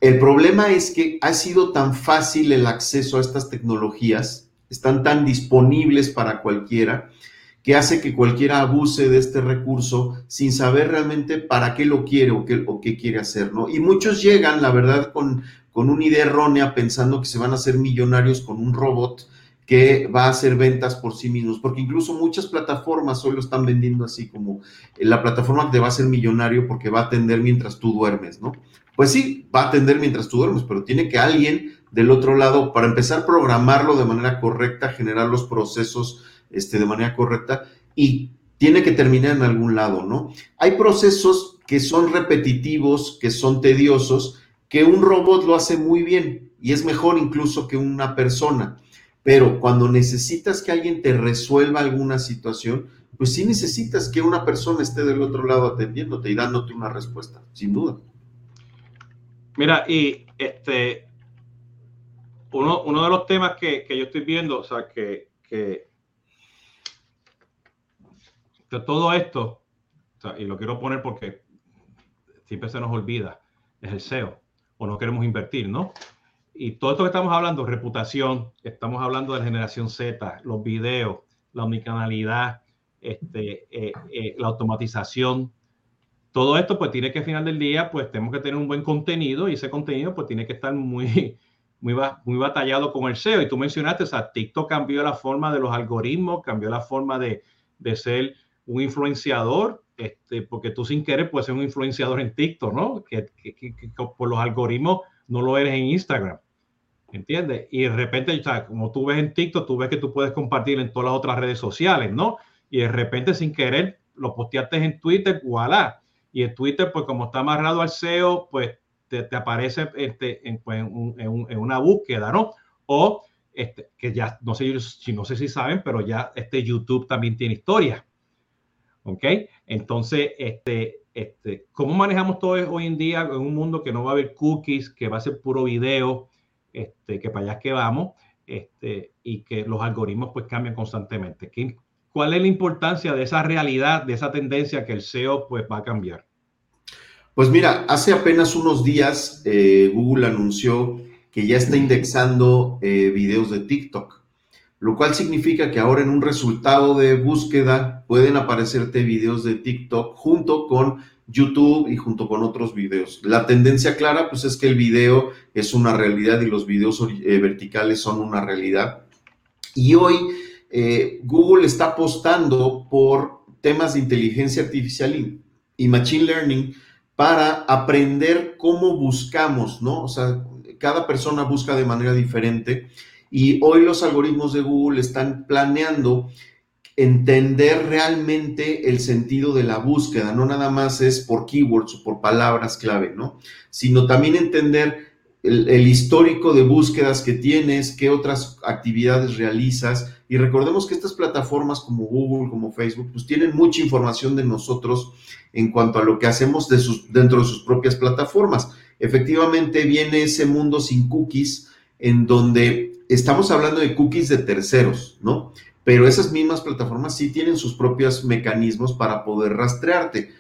El problema es que ha sido tan fácil el acceso a estas tecnologías, están tan disponibles para cualquiera, que hace que cualquiera abuse de este recurso sin saber realmente para qué lo quiere o qué, quiere hacer, ¿no? Y muchos llegan, la verdad, con, con una idea errónea pensando que se van a hacer millonarios con un robot que va a hacer ventas por sí mismos, porque incluso muchas plataformas hoy lo están vendiendo así como la plataforma te va a hacer millonario porque va a atender mientras tú duermes, ¿no? Pues sí, va a atender mientras tú duermes, pero tiene que alguien del otro lado, para empezar, programarlo de manera correcta, generar los procesos este, de manera correcta y tiene que terminar en algún lado, ¿no? Hay procesos que son repetitivos, que son tediosos, que un robot lo hace muy bien y es mejor incluso que una persona. Pero cuando necesitas que alguien te resuelva alguna situación, pues sí necesitas que una persona esté del otro lado atendiéndote y dándote una respuesta, sin duda. Mira, y este, uno, uno de los temas que, yo estoy viendo, o sea, que, que, todo esto, y lo quiero poner porque siempre se nos olvida, es el SEO, o no queremos invertir, ¿no? y todo esto que estamos hablando, reputación, estamos hablando de generación Z, los videos, la omnicanalidad, este, eh, eh, la automatización, todo esto pues tiene que al final del día pues tenemos que tener un buen contenido y ese contenido pues tiene que estar muy, muy, muy batallado con el SEO. Y tú mencionaste, o sea, TikTok cambió la forma de los algoritmos, cambió la forma de, de ser un influenciador, este, porque tú sin querer puedes ser un influenciador en TikTok, ¿no? que, que, que por los algoritmos no lo eres en Instagram. ¿entiendes? Y de repente, como tú ves en TikTok, tú ves que tú puedes compartir en todas las otras redes sociales, ¿no? Y de repente, sin querer, lo posteaste en Twitter, voilà. Y en Twitter, pues como está amarrado al SEO, pues te, te aparece este, pues, en, en, una búsqueda, ¿no? O este, que ya, no sé si no sé si saben, pero ya este YouTube también tiene historia. ¿Ok? Entonces, este, este, ¿cómo manejamos todo hoy en día en un mundo que no va a haber cookies, que va a ser puro video? este, que para allá es que vamos, este, y que los algoritmos pues cambian constantemente. ¿Cuál es la importancia de esa realidad, de esa tendencia que el SEO pues va a cambiar? Pues mira, hace apenas unos días eh, Google anunció que ya está indexando eh, videos de TikTok, lo cual significa que ahora en un resultado de búsqueda pueden aparecerte videos de TikTok junto con YouTube y junto con otros videos. La tendencia clara, pues es que el video es una realidad y los videos eh, verticales son una realidad. Y hoy eh, Google está apostando por temas de inteligencia artificial y, y, machine learning para aprender cómo buscamos, ¿no? O sea, cada persona busca de manera diferente y hoy los algoritmos de Google están planeando entender realmente el sentido de la búsqueda, no nada más es por keywords o por palabras clave, ¿no? Sino también entender el, histórico de búsquedas que tienes, qué otras actividades realizas. Y recordemos que estas plataformas como Google, como Facebook, pues tienen mucha información de nosotros en cuanto a lo que hacemos dentro de sus propias plataformas. Efectivamente viene ese mundo sin cookies en donde estamos hablando de cookies de terceros, ¿no? pero esas mismas plataformas sí tienen sus propios mecanismos para poder rastrearte.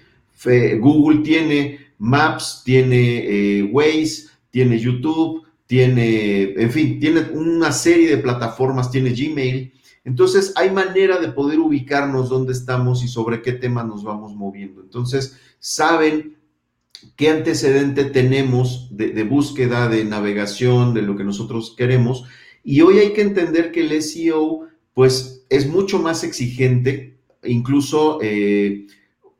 Google tiene Maps, tiene eh, Waze, tiene YouTube, tiene, en fin, tiene una serie de plataformas, tiene Gmail. Entonces, hay manera de poder ubicarnos dónde estamos y sobre qué tema nos vamos moviendo. Entonces, saben qué antecedente tenemos de, búsqueda, de navegación, de lo que nosotros queremos. Y hoy hay que entender que el SEO, pues, es mucho más exigente. Incluso eh,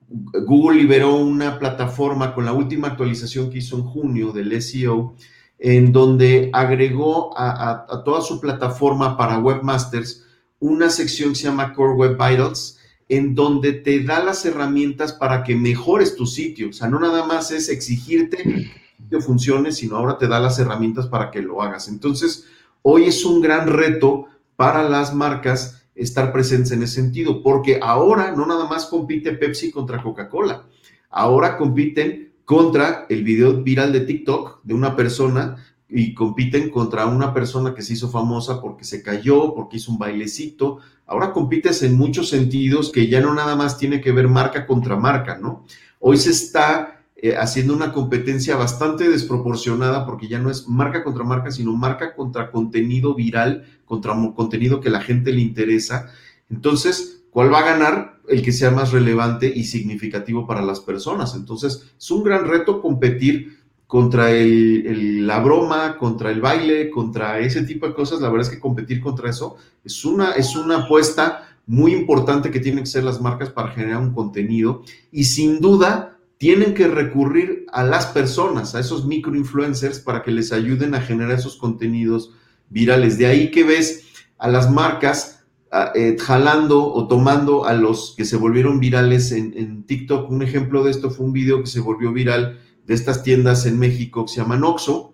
Google liberó una plataforma con la última actualización que hizo en junio del SEO, en donde agregó a, a toda su plataforma para webmasters una sección que se llama Core Web Vitals, en donde te da las herramientas para que mejores tu sitio. O sea, no nada más es exigirte que funcione, sino ahora te da las herramientas para que lo hagas. Entonces, hoy es un gran reto para las marcas estar presentes en ese sentido, porque ahora no nada más compite Pepsi contra Coca-Cola, ahora compiten contra el video viral de TikTok de una persona y compiten contra una persona que se hizo famosa porque se cayó, porque hizo un bailecito. Ahora compites en muchos sentidos que ya no nada más tiene que ver marca contra marca, ¿no? Hoy se está eh, haciendo una competencia bastante desproporcionada porque ya no es marca contra marca, sino marca contra contenido viral, contra contenido que la gente le interesa. Entonces, ¿cuál va a ganar? El que sea más relevante y significativo para las personas. Entonces, es un gran reto competir contra el, la broma, contra el baile, contra ese tipo de cosas, la verdad es que competir contra eso es una, es una apuesta muy importante que tienen que ser las marcas para generar un contenido y sin duda tienen que recurrir a las personas, a esos microinfluencers para que les ayuden a generar esos contenidos virales. De ahí que ves a las marcas ah, eh, jalando o tomando a los que se volvieron virales en, TikTok. Un ejemplo de esto fue un video que se volvió viral de estas tiendas en México que se llaman Oxxo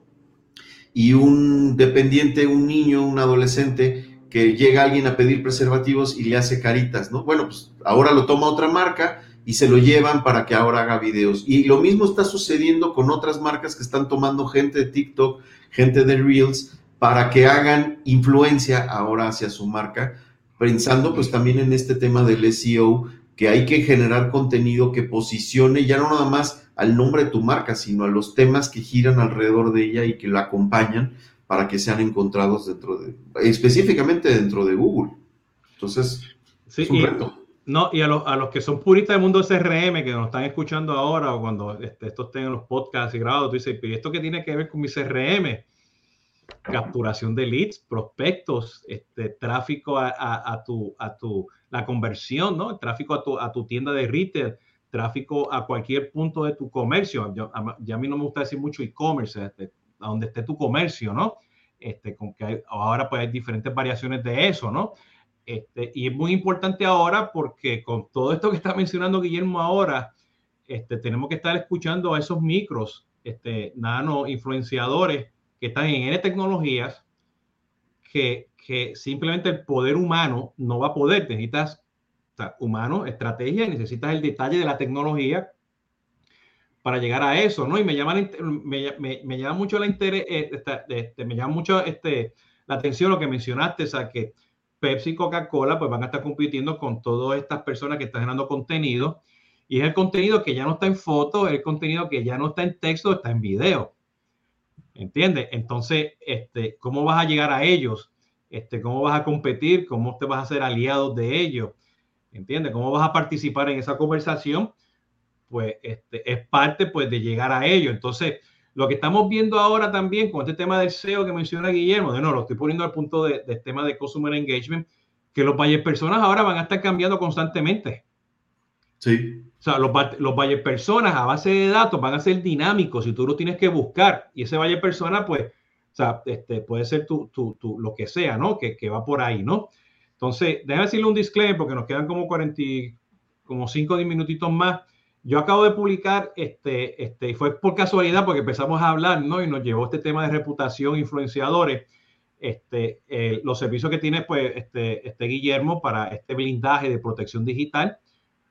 y un dependiente, un niño, un adolescente que llega alguien a pedir preservativos y le hace caritas, ¿no? Bueno, pues ahora lo toma otra marca y se lo llevan para que ahora haga videos. Y lo mismo está sucediendo con otras marcas que están tomando gente de TikTok, gente de Reels, para que hagan influencia ahora hacia su marca, pensando pues también en este tema del SEO, que hay que generar contenido que posicione ya no nada más al nombre de tu marca, sino a los temas que giran alrededor de ella y que la acompañan para que sean encontrados dentro de, específicamente dentro de Google. Entonces, sí, y, No, y a, los que son puristas del mundo CRM, que nos están escuchando ahora o cuando este, estos estén en los podcasts y grabados, tú dices, ¿y esto qué tiene que ver con mi CRM? Capturación de leads, prospectos, este, tráfico a, a, tu, a tu, la conversión, ¿no? El tráfico a tu, a tu tienda de retail tráfico a cualquier punto de tu comercio. ya a mí no me gusta decir mucho e-commerce, este, a donde esté tu comercio, ¿no? Este, con que ahora pues hay diferentes variaciones de eso, ¿no? Este, y es muy importante ahora porque con todo esto que está mencionando Guillermo ahora, este, tenemos que estar escuchando a esos micros, este, nano influenciadores que están en N tecnologías, que, que simplemente el poder humano no va a poder. Necesitas humano, estrategia, necesitas el detalle de la tecnología para llegar a eso, ¿no? Y me llama, me, me, llama mucho la interés, eh, este, me llama mucho este, la atención lo que mencionaste, o sea, que Pepsi Coca-Cola pues van a estar compitiendo con todas estas personas que están generando contenido y es el contenido que ya no está en foto, es el contenido que ya no está en texto, está en video. ¿Entiendes? Entonces, este, ¿cómo vas a llegar a ellos? Este, ¿Cómo vas a competir? ¿Cómo te vas a hacer aliados de ellos? ¿Entiendes? ¿Cómo vas a participar en esa conversación? Pues este, es parte pues, de llegar a ello. Entonces, lo que estamos viendo ahora también con este tema del SEO que menciona Guillermo, de no, lo estoy poniendo al punto del de tema de Consumer Engagement, que los buyers personas ahora van a estar cambiando constantemente. Sí. O sea, los, los personas a base de datos van a ser dinámicos y tú los tienes que buscar. Y ese buyer persona, pues, o sea, este, puede ser tu, tu, tu, lo que sea, ¿no? Que, que va por ahí, ¿no? Entonces, déjame decirle un disclaimer porque nos quedan como 40, como 5 o 10 minutitos más. Yo acabo de publicar, este, este, fue por casualidad porque empezamos a hablar, ¿no? Y nos llevó este tema de reputación, influenciadores, este, eh, los servicios que tiene, pues, este, este Guillermo para este blindaje de protección digital.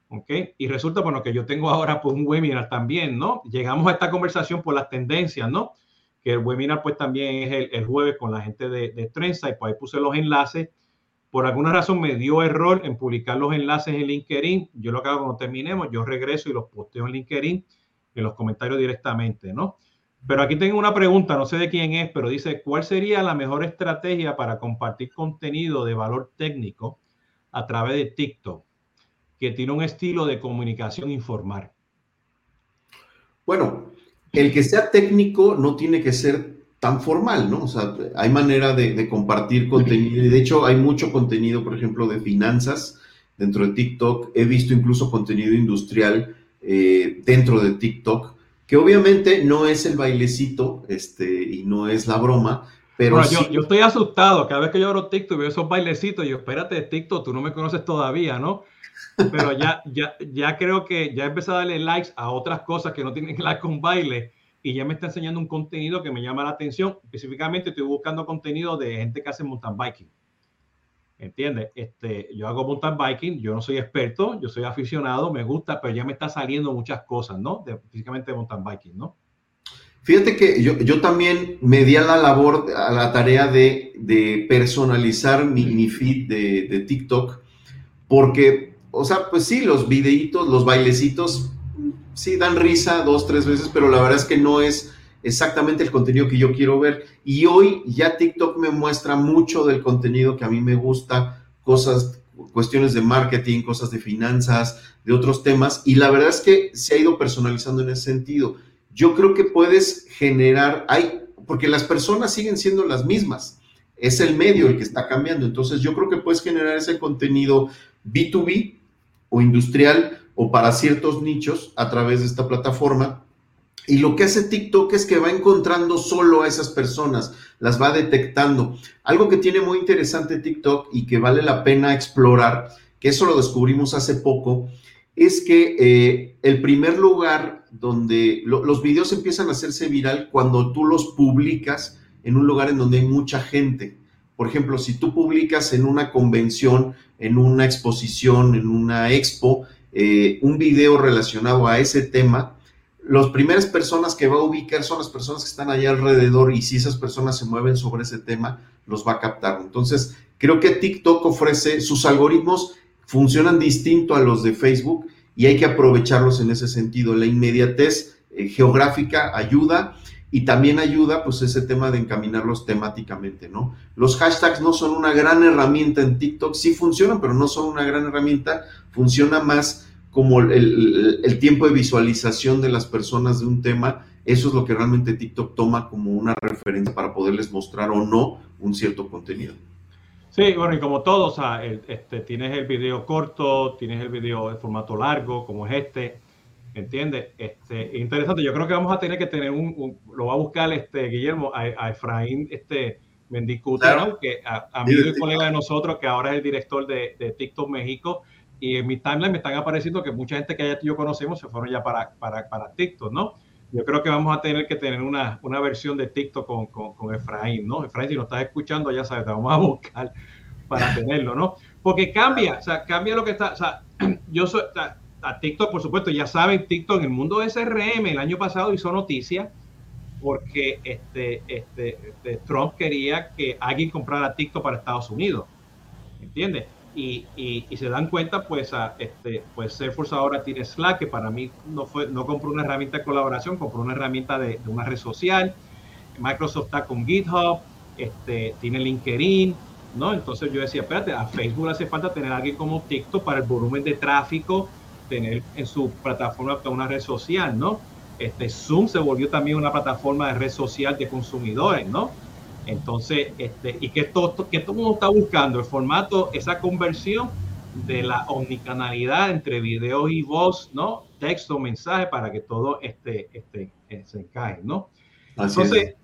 ¿ok? Y resulta, bueno, que yo tengo ahora pues un webinar también, ¿no? Llegamos a esta conversación por las tendencias, ¿no? Que el webinar pues también es el, jueves con la gente de, de Trenza y pues ahí puse los enlaces por alguna razón me dio error en publicar los enlaces en LinkedIn. Yo lo hago cuando terminemos, yo regreso y los posteo en LinkedIn, en los comentarios directamente, ¿no? Pero aquí tengo una pregunta, no sé de quién es, pero dice, ¿cuál sería la mejor estrategia para compartir contenido de valor técnico a través de TikTok, que tiene un estilo de comunicación informal? Bueno, el que sea técnico no tiene que ser tan formal, ¿no? O sea, hay manera de, compartir contenido y de hecho hay mucho contenido, por ejemplo, de finanzas dentro de TikTok. He visto incluso contenido industrial eh, dentro de TikTok, que obviamente no es el bailecito este, y no es la broma, pero yo, yo, estoy asustado cada vez que yo abro TikTok y veo esos bailecitos. Yo, espérate, TikTok, tú no me conoces todavía, ¿no? Pero ya, ya, ya creo que ya empecé a darle likes a otras cosas que no tienen que ver con baile y ya me está enseñando un contenido que me llama la atención. Específicamente estoy buscando contenido de gente que hace mountain biking. ¿Entiendes? Este, yo hago mountain biking, yo no soy experto, yo soy aficionado, me gusta, pero ya me está saliendo muchas cosas, ¿no? De, físicamente de mountain biking, ¿no? Fíjate que yo, yo, también me di a la labor, a la tarea de, de personalizar mi, mi feed de, de, TikTok, porque, o sea, pues sí, los videitos, los bailecitos, sí dan risa dos, tres veces, pero la verdad es que no es exactamente el contenido que yo quiero ver. Y hoy ya TikTok me muestra mucho del contenido que a mí me gusta, cosas, cuestiones de marketing, cosas de finanzas, de otros temas, y la verdad es que se ha ido personalizando en ese sentido yo creo que puedes generar, hay, porque las personas siguen siendo las mismas, es el medio el que está cambiando, entonces yo creo que puedes generar ese contenido B2B o industrial o para ciertos nichos a través de esta plataforma. Y lo que hace TikTok es que va encontrando solo a esas personas, las va detectando. Algo que tiene muy interesante TikTok y que vale la pena explorar, que eso lo descubrimos hace poco, es que eh, el primer lugar donde los videos empiezan a hacerse viral cuando tú los publicas en un lugar en donde hay mucha gente. Por ejemplo, si tú publicas en una convención, en una exposición, en una expo, eh, un video relacionado a ese tema, las primeras personas que va a ubicar son las personas que están allá alrededor y si esas personas se mueven sobre ese tema, los va a captar. Entonces, creo que TikTok ofrece sus algoritmos funcionan distinto a los de Facebook y hay que aprovecharlos en ese sentido. La inmediatez eh, geográfica ayuda y también ayuda pues ese tema de encaminarlos temáticamente, ¿no? Los hashtags no son una gran herramienta en TikTok, sí funcionan, pero no son una gran herramienta, funciona más como el, el tiempo de visualización de las personas de un tema, eso es lo que realmente TikTok toma como una referencia para poderles mostrar o no un cierto contenido. Sí, bueno, y como todo, o sea, este, tienes el video corto, tienes el video en formato largo, como es este, ¿entiendes? Este, interesante, yo creo que vamos a tener que tener un, lo va a buscar este Guillermo, a, Efraín este, Mendicuta, que a, amigo y colega de nosotros, que ahora es el director de, de, TikTok México, y en mi timeline me están apareciendo que mucha gente que ya yo conocemos se fueron ya para, para, para TikTok, ¿no? yo creo que vamos a tener que tener una, una versión de TikTok con, con, con, Efraín, ¿no? Efraín, si nos estás escuchando, ya sabes, te vamos a [LAUGHS] buscar para tenerlo, ¿no? Porque cambia, o sea, cambia lo que está, o sea, [CLEARS THROAT] yo soy, a TikTok, por supuesto, ya saben, TikTok en el mundo de SRM el año pasado hizo noticia porque este, este, este, Trump quería que alguien comprara TikTok para Estados Unidos, ¿entiendes? y, y, se dan cuenta, pues, a, este, pues Salesforce ahora tiene Slack, que para mí no, fue, no compró una herramienta de colaboración, compró una herramienta de, una red social. Microsoft está con GitHub, este, tiene LinkedIn, ¿no? Entonces yo decía, espérate, a Facebook hace falta tener a alguien como TikTok para el volumen de tráfico, tener en su plataforma una red social, ¿no? Este, Zoom se volvió también una plataforma de red social de consumidores, ¿no? Entonces, este, y que todo, que todo mundo está buscando el formato, esa conversión de la omnicanalidad entre video y voz, ¿no? Texto, mensaje, para que todo este, este, eh, se encaje, ¿no? Entonces,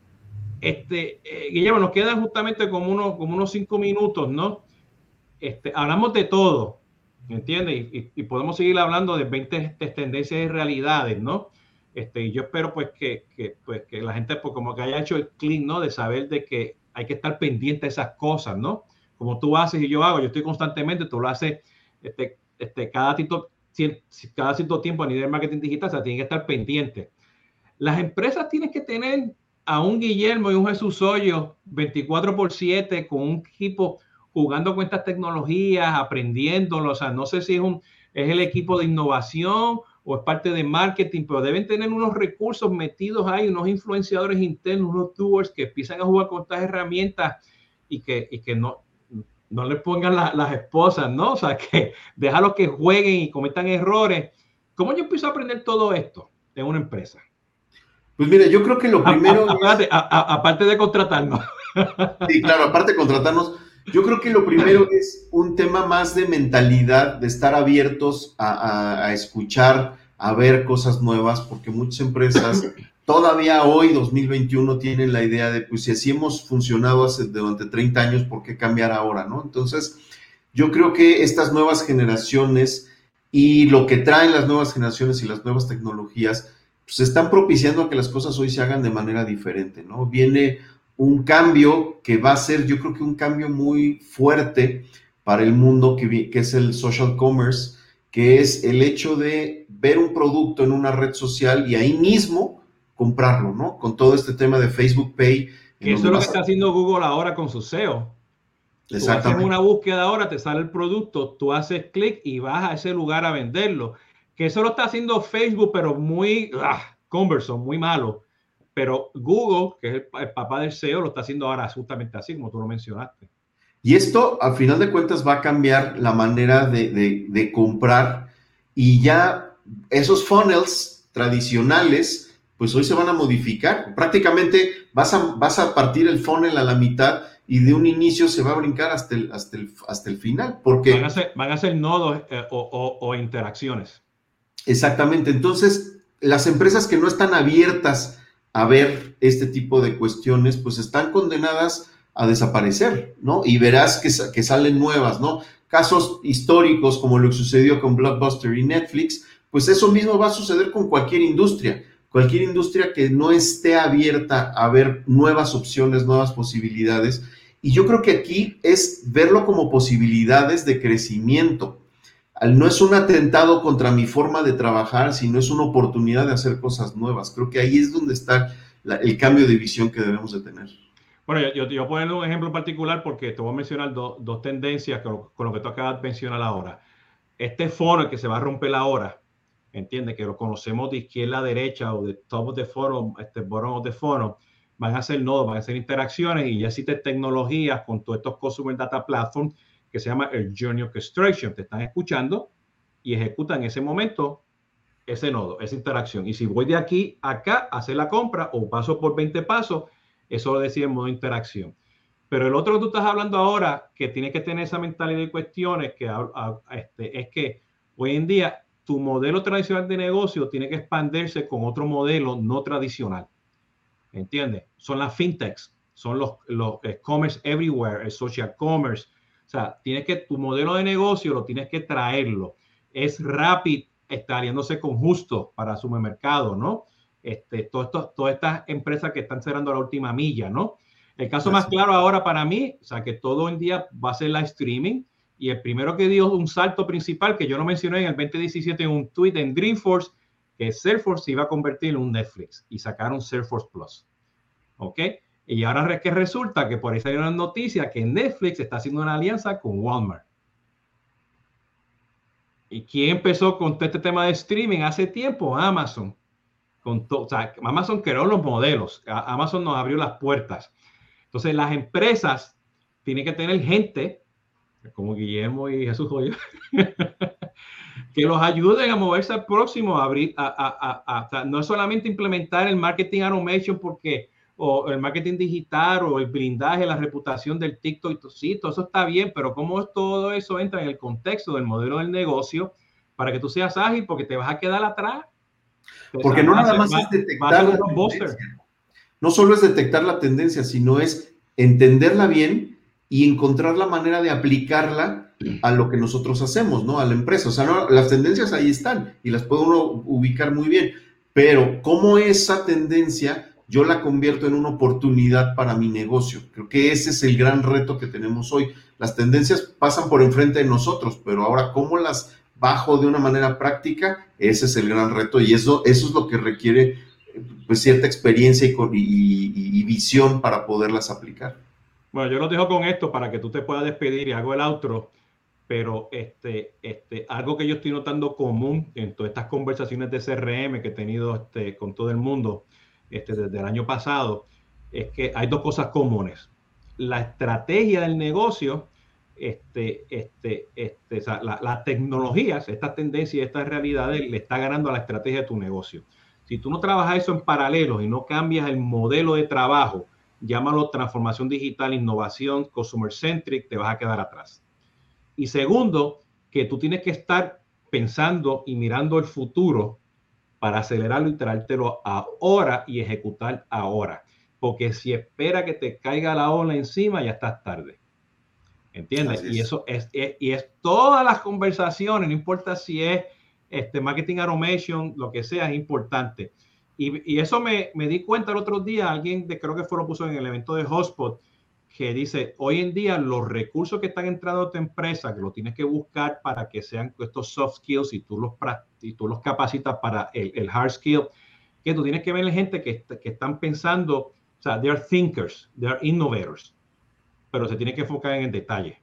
este, eh, Guillermo, nos quedan justamente como unos, como unos cinco minutos, ¿no? Este, hablamos de todo, ¿me entiendes? Y, podemos seguir hablando de 20 tendencias y realidades, ¿no? Este, y yo espero pues que, pues que la gente pues como que haya hecho el clic, ¿no? De saber de que hay que estar pendiente de esas cosas, ¿no? Como tú haces y yo hago, yo estoy constantemente, tú lo haces este, este, cada, cierto, cada cierto tiempo a nivel marketing digital, o sea, tiene que estar pendiente. Las empresas tienen que tener a un Guillermo y un Jesús Hoyo 24 por 7 con un equipo jugando con estas tecnologías, aprendiéndolo, o sea, no sé si es, un, es el equipo de innovación o es parte de marketing, pero deben tener unos recursos metidos ahí, unos influenciadores internos, unos doers que empiezan a jugar con estas herramientas y que, y que no, no le pongan las esposas, ¿no? O sea, que [LAUGHS] déjalos que jueguen y cometan errores. ¿Cómo yo empiezo a aprender todo esto en una empresa? Pues mira, yo creo que lo primero. aparte de contratarnos. Sí, claro, aparte de contratarnos, yo creo que lo primero es un tema más de mentalidad, de estar abiertos a, escuchar, a ver cosas nuevas, porque muchas empresas [CLEARS THROAT] todavía hoy, 2021, tienen la idea de, pues si así hemos funcionado hace, durante 30 años, ¿por qué cambiar ahora? ¿no? Entonces, yo creo que estas nuevas generaciones y lo que traen las nuevas generaciones y las nuevas tecnologías, pues están propiciando a que las cosas hoy se hagan de manera diferente, ¿no? Viene un cambio que va a ser, yo creo que un cambio muy fuerte para el mundo que, que es el social commerce, que es el hecho de ver un producto en una red social y ahí mismo comprarlo, ¿no? Con todo este tema de Facebook Pay. Que eso es lo que está haciendo Google ahora con su SEO. Exactamente. Tú haces una búsqueda ahora, te sale el producto, tú haces clic y vas a ese lugar a venderlo. Que eso lo está haciendo Facebook, pero muy ah, converso, muy malo. Pero Google, que es el, papá del SEO, lo está haciendo ahora justamente así, como tú lo mencionaste. Y esto, al final de cuentas, va a cambiar la manera de, de, comprar y ya esos funnels tradicionales, pues hoy se van a modificar. Prácticamente vas a, vas a partir el funnel a la mitad y de un inicio se va a brincar hasta el, hasta el, hasta el final. Porque van a ser, van a ser nodos eh, o, o, o, interacciones. Exactamente. Entonces, las empresas que no están abiertas a ver este tipo de cuestiones, pues están condenadas a desaparecer, ¿no? Y verás que, que salen nuevas, ¿no? Casos históricos como lo que sucedió con Blockbuster y Netflix, pues eso mismo va a suceder con cualquier industria. Cualquier industria que no esté abierta a ver nuevas opciones, nuevas posibilidades. Y yo creo que aquí es verlo como posibilidades de crecimiento. No es un atentado contra mi forma de trabajar, sino es una oportunidad de hacer cosas nuevas. Creo que ahí es donde está el cambio de visión que debemos de tener. Bueno, yo, yo, a poner un ejemplo particular porque te voy a mencionar dos tendencias con, lo que tú acabas de mencionar ahora. Este foro que se va a romper ahora, entiende que lo conocemos de izquierda a derecha o de top of the forum, este bottom of the van a ser nodos, van a ser interacciones y ya existe tecnologías con todos estos Consumer Data Platform que se llama el Journey Orchestration. Te están escuchando y ejecutan en ese momento ese nodo, esa interacción. Y si voy de aquí a acá a hacer la compra o paso por 20 pasos, eso lo decía en modo interacción. Pero el otro que tú estás hablando ahora, que tiene que tener esa mentalidad de cuestiones, que este, es que hoy en día tu modelo tradicional de negocio tiene que expandirse con otro modelo no tradicional. ¿Entiendes? Son las fintechs, son los, los commerce everywhere, el social commerce, o sea, tienes que, tu modelo de negocio lo tienes que traerlo. Es rápido, está aliándose con justo para su mercado, ¿no? Este, todo todas estas empresas que están cerrando la última milla, ¿no? El caso más claro ahora para mí, o sea, que todo el día va a ser la streaming y el primero que dio un salto principal que yo no mencioné en el 2017 en un tweet en Dreamforce, que Salesforce se iba a convertir en un Netflix y sacaron Salesforce Plus. ¿Ok? Y ahora que resulta que por ahí salió una noticia que Netflix está haciendo una alianza con Walmart. ¿Y quién empezó con todo este tema de streaming hace tiempo? Amazon. Con o sea, Amazon creó los modelos. Amazon nos abrió las puertas. Entonces, las empresas tienen que tener gente, como Guillermo y Jesús Joya, [LAUGHS] que los ayuden a moverse al próximo, a abrir, a, a, no solamente implementar el marketing automation porque o el marketing digital o el blindaje, la reputación del TikTok, sí, todo eso está bien, pero cómo todo eso entra en el contexto del modelo del negocio para que tú seas ágil, porque te vas a quedar atrás. Porque no nada más es detectar la tendencia. No solo es detectar la tendencia, sino es entenderla bien y encontrar la manera de aplicarla a lo que nosotros hacemos, ¿no? A la empresa. O sea, las tendencias ahí están y las puede uno ubicar muy bien, pero cómo esa tendencia yo la convierto en una oportunidad para mi negocio. Creo que ese es el gran reto que tenemos hoy. Las tendencias pasan por enfrente de nosotros, pero ahora cómo las bajo de una manera práctica, ese es el gran reto y eso, eso es lo que requiere pues, cierta experiencia y, y, visión para poderlas aplicar. Bueno, yo lo dejo con esto para que tú te puedas despedir y hago el outro, pero este, este, algo que yo estoy notando común en todas estas conversaciones de CRM que he tenido este, con todo el mundo, este, desde el año pasado, es que hay dos cosas comunes. La estrategia del negocio, este, este, este, las tecnologías, estas tendencias, estas realidades le está ganando a la estrategia de tu negocio. Si tú no trabajas eso en paralelo y no cambias el modelo de trabajo, llámalo transformación digital, innovación, consumer centric, te vas a quedar atrás. Y segundo, que tú tienes que estar pensando y mirando el futuro para acelerarlo y traértelo ahora y ejecutar ahora. Porque si espera que te caiga la ola encima, ya estás tarde. ¿Entiendes? Y eso es, y es todas las conversaciones, no importa si es este marketing automation, lo que sea, es importante. Y, y eso me, me, di cuenta el otro día, alguien de, creo que fue lo puso en el evento de Hotspot, que dice, hoy en día los recursos que están entrando a tu empresa, que lo tienes que buscar para que sean estos soft skills y tú los, y tú los capacitas para el, el, hard skill, que tú tienes que ver gente que, que están pensando, o sea, they are thinkers, they are innovators, pero se tiene que enfocar en el detalle.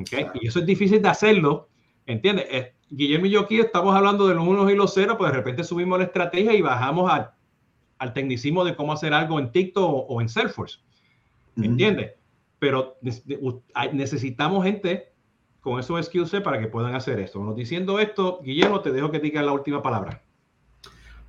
¿Okay? Y eso es difícil de hacerlo, ¿entiendes? Guillermo y yo aquí estamos hablando de los unos y los ceros, pues de repente subimos la estrategia y bajamos al, al tecnicismo de cómo hacer algo en TikTok o, o en Salesforce. ¿Me entiendes? Pero necesitamos gente con esos skills para que puedan hacer esto. Bueno, diciendo esto, Guillermo, te dejo que diga la última palabra.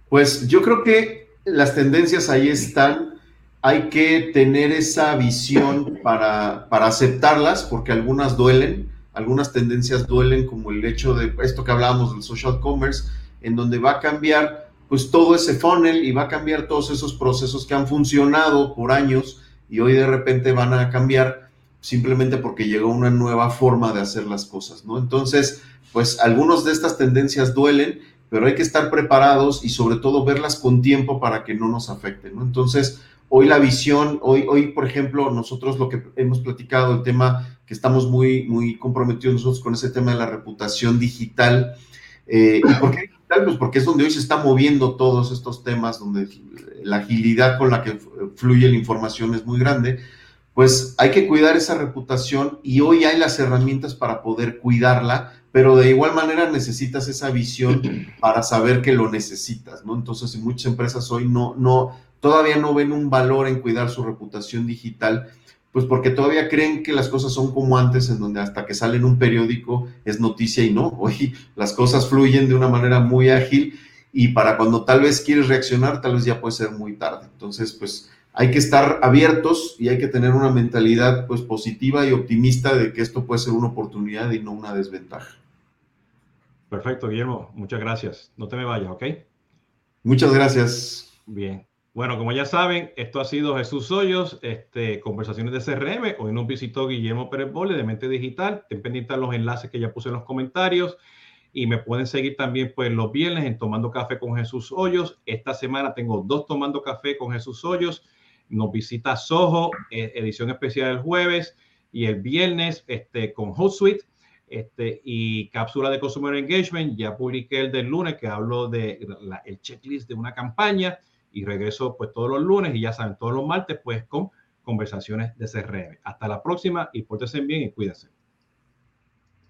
Pues yo creo que las tendencias ahí están. Hay que tener esa visión para, para aceptarlas, porque algunas duelen, algunas tendencias duelen, como el hecho de esto que hablábamos del social commerce, en donde va a cambiar pues todo ese funnel y va a cambiar todos esos procesos que han funcionado por años y hoy de repente van a cambiar simplemente porque llegó una nueva forma de hacer las cosas, ¿no? Entonces, pues algunas de estas tendencias duelen, pero hay que estar preparados y sobre todo verlas con tiempo para que no nos afecten, ¿no? Entonces, hoy la visión, hoy, hoy por ejemplo, nosotros lo que hemos platicado, el tema que estamos muy, muy comprometidos nosotros con ese tema de la reputación digital. Eh, ¿Y por qué digital? Pues porque es donde hoy se está moviendo todos estos temas, donde la agilidad con la que fluye la información es muy grande, pues hay que cuidar esa reputación y hoy hay las herramientas para poder cuidarla, pero de igual manera necesitas esa visión [CLEARS THROAT] para saber que lo necesitas, ¿no? Entonces, en muchas empresas hoy no, no, todavía no ven un valor en cuidar su reputación digital, pues porque todavía creen que las cosas son como antes, en donde hasta que sale en un periódico es noticia y no, [LAUGHS] hoy las cosas fluyen de una manera muy ágil y para cuando tal vez quieres reaccionar, tal vez ya puede ser muy tarde. Entonces, pues hay que estar abiertos y hay que tener una mentalidad pues positiva y optimista de que esto puede ser una oportunidad y no una desventaja. Perfecto, Guillermo. Muchas gracias. No te me vayas, ¿ok? Muchas gracias. Bien. Bueno, como ya saben, esto ha sido Jesús Hoyos, este, conversaciones de CRM. Hoy nos visitó Guillermo Pérez Bole de Mente Digital. Ten pendientes los enlaces que ya puse en los comentarios y me pueden seguir también pues los viernes en Tomando Café con Jesús Hoyos. Esta semana tengo dos Tomando Café con Jesús Hoyos. Nos visita Soho, eh, edición especial el jueves y el viernes este, con HotSuite este, y cápsula de Consumer Engagement. Ya publiqué el del lunes que hablo de checklist de una campaña y regreso pues todos los lunes y ya saben, todos los martes pues con conversaciones de CRM. Hasta la próxima y pórtense bien y cuídense.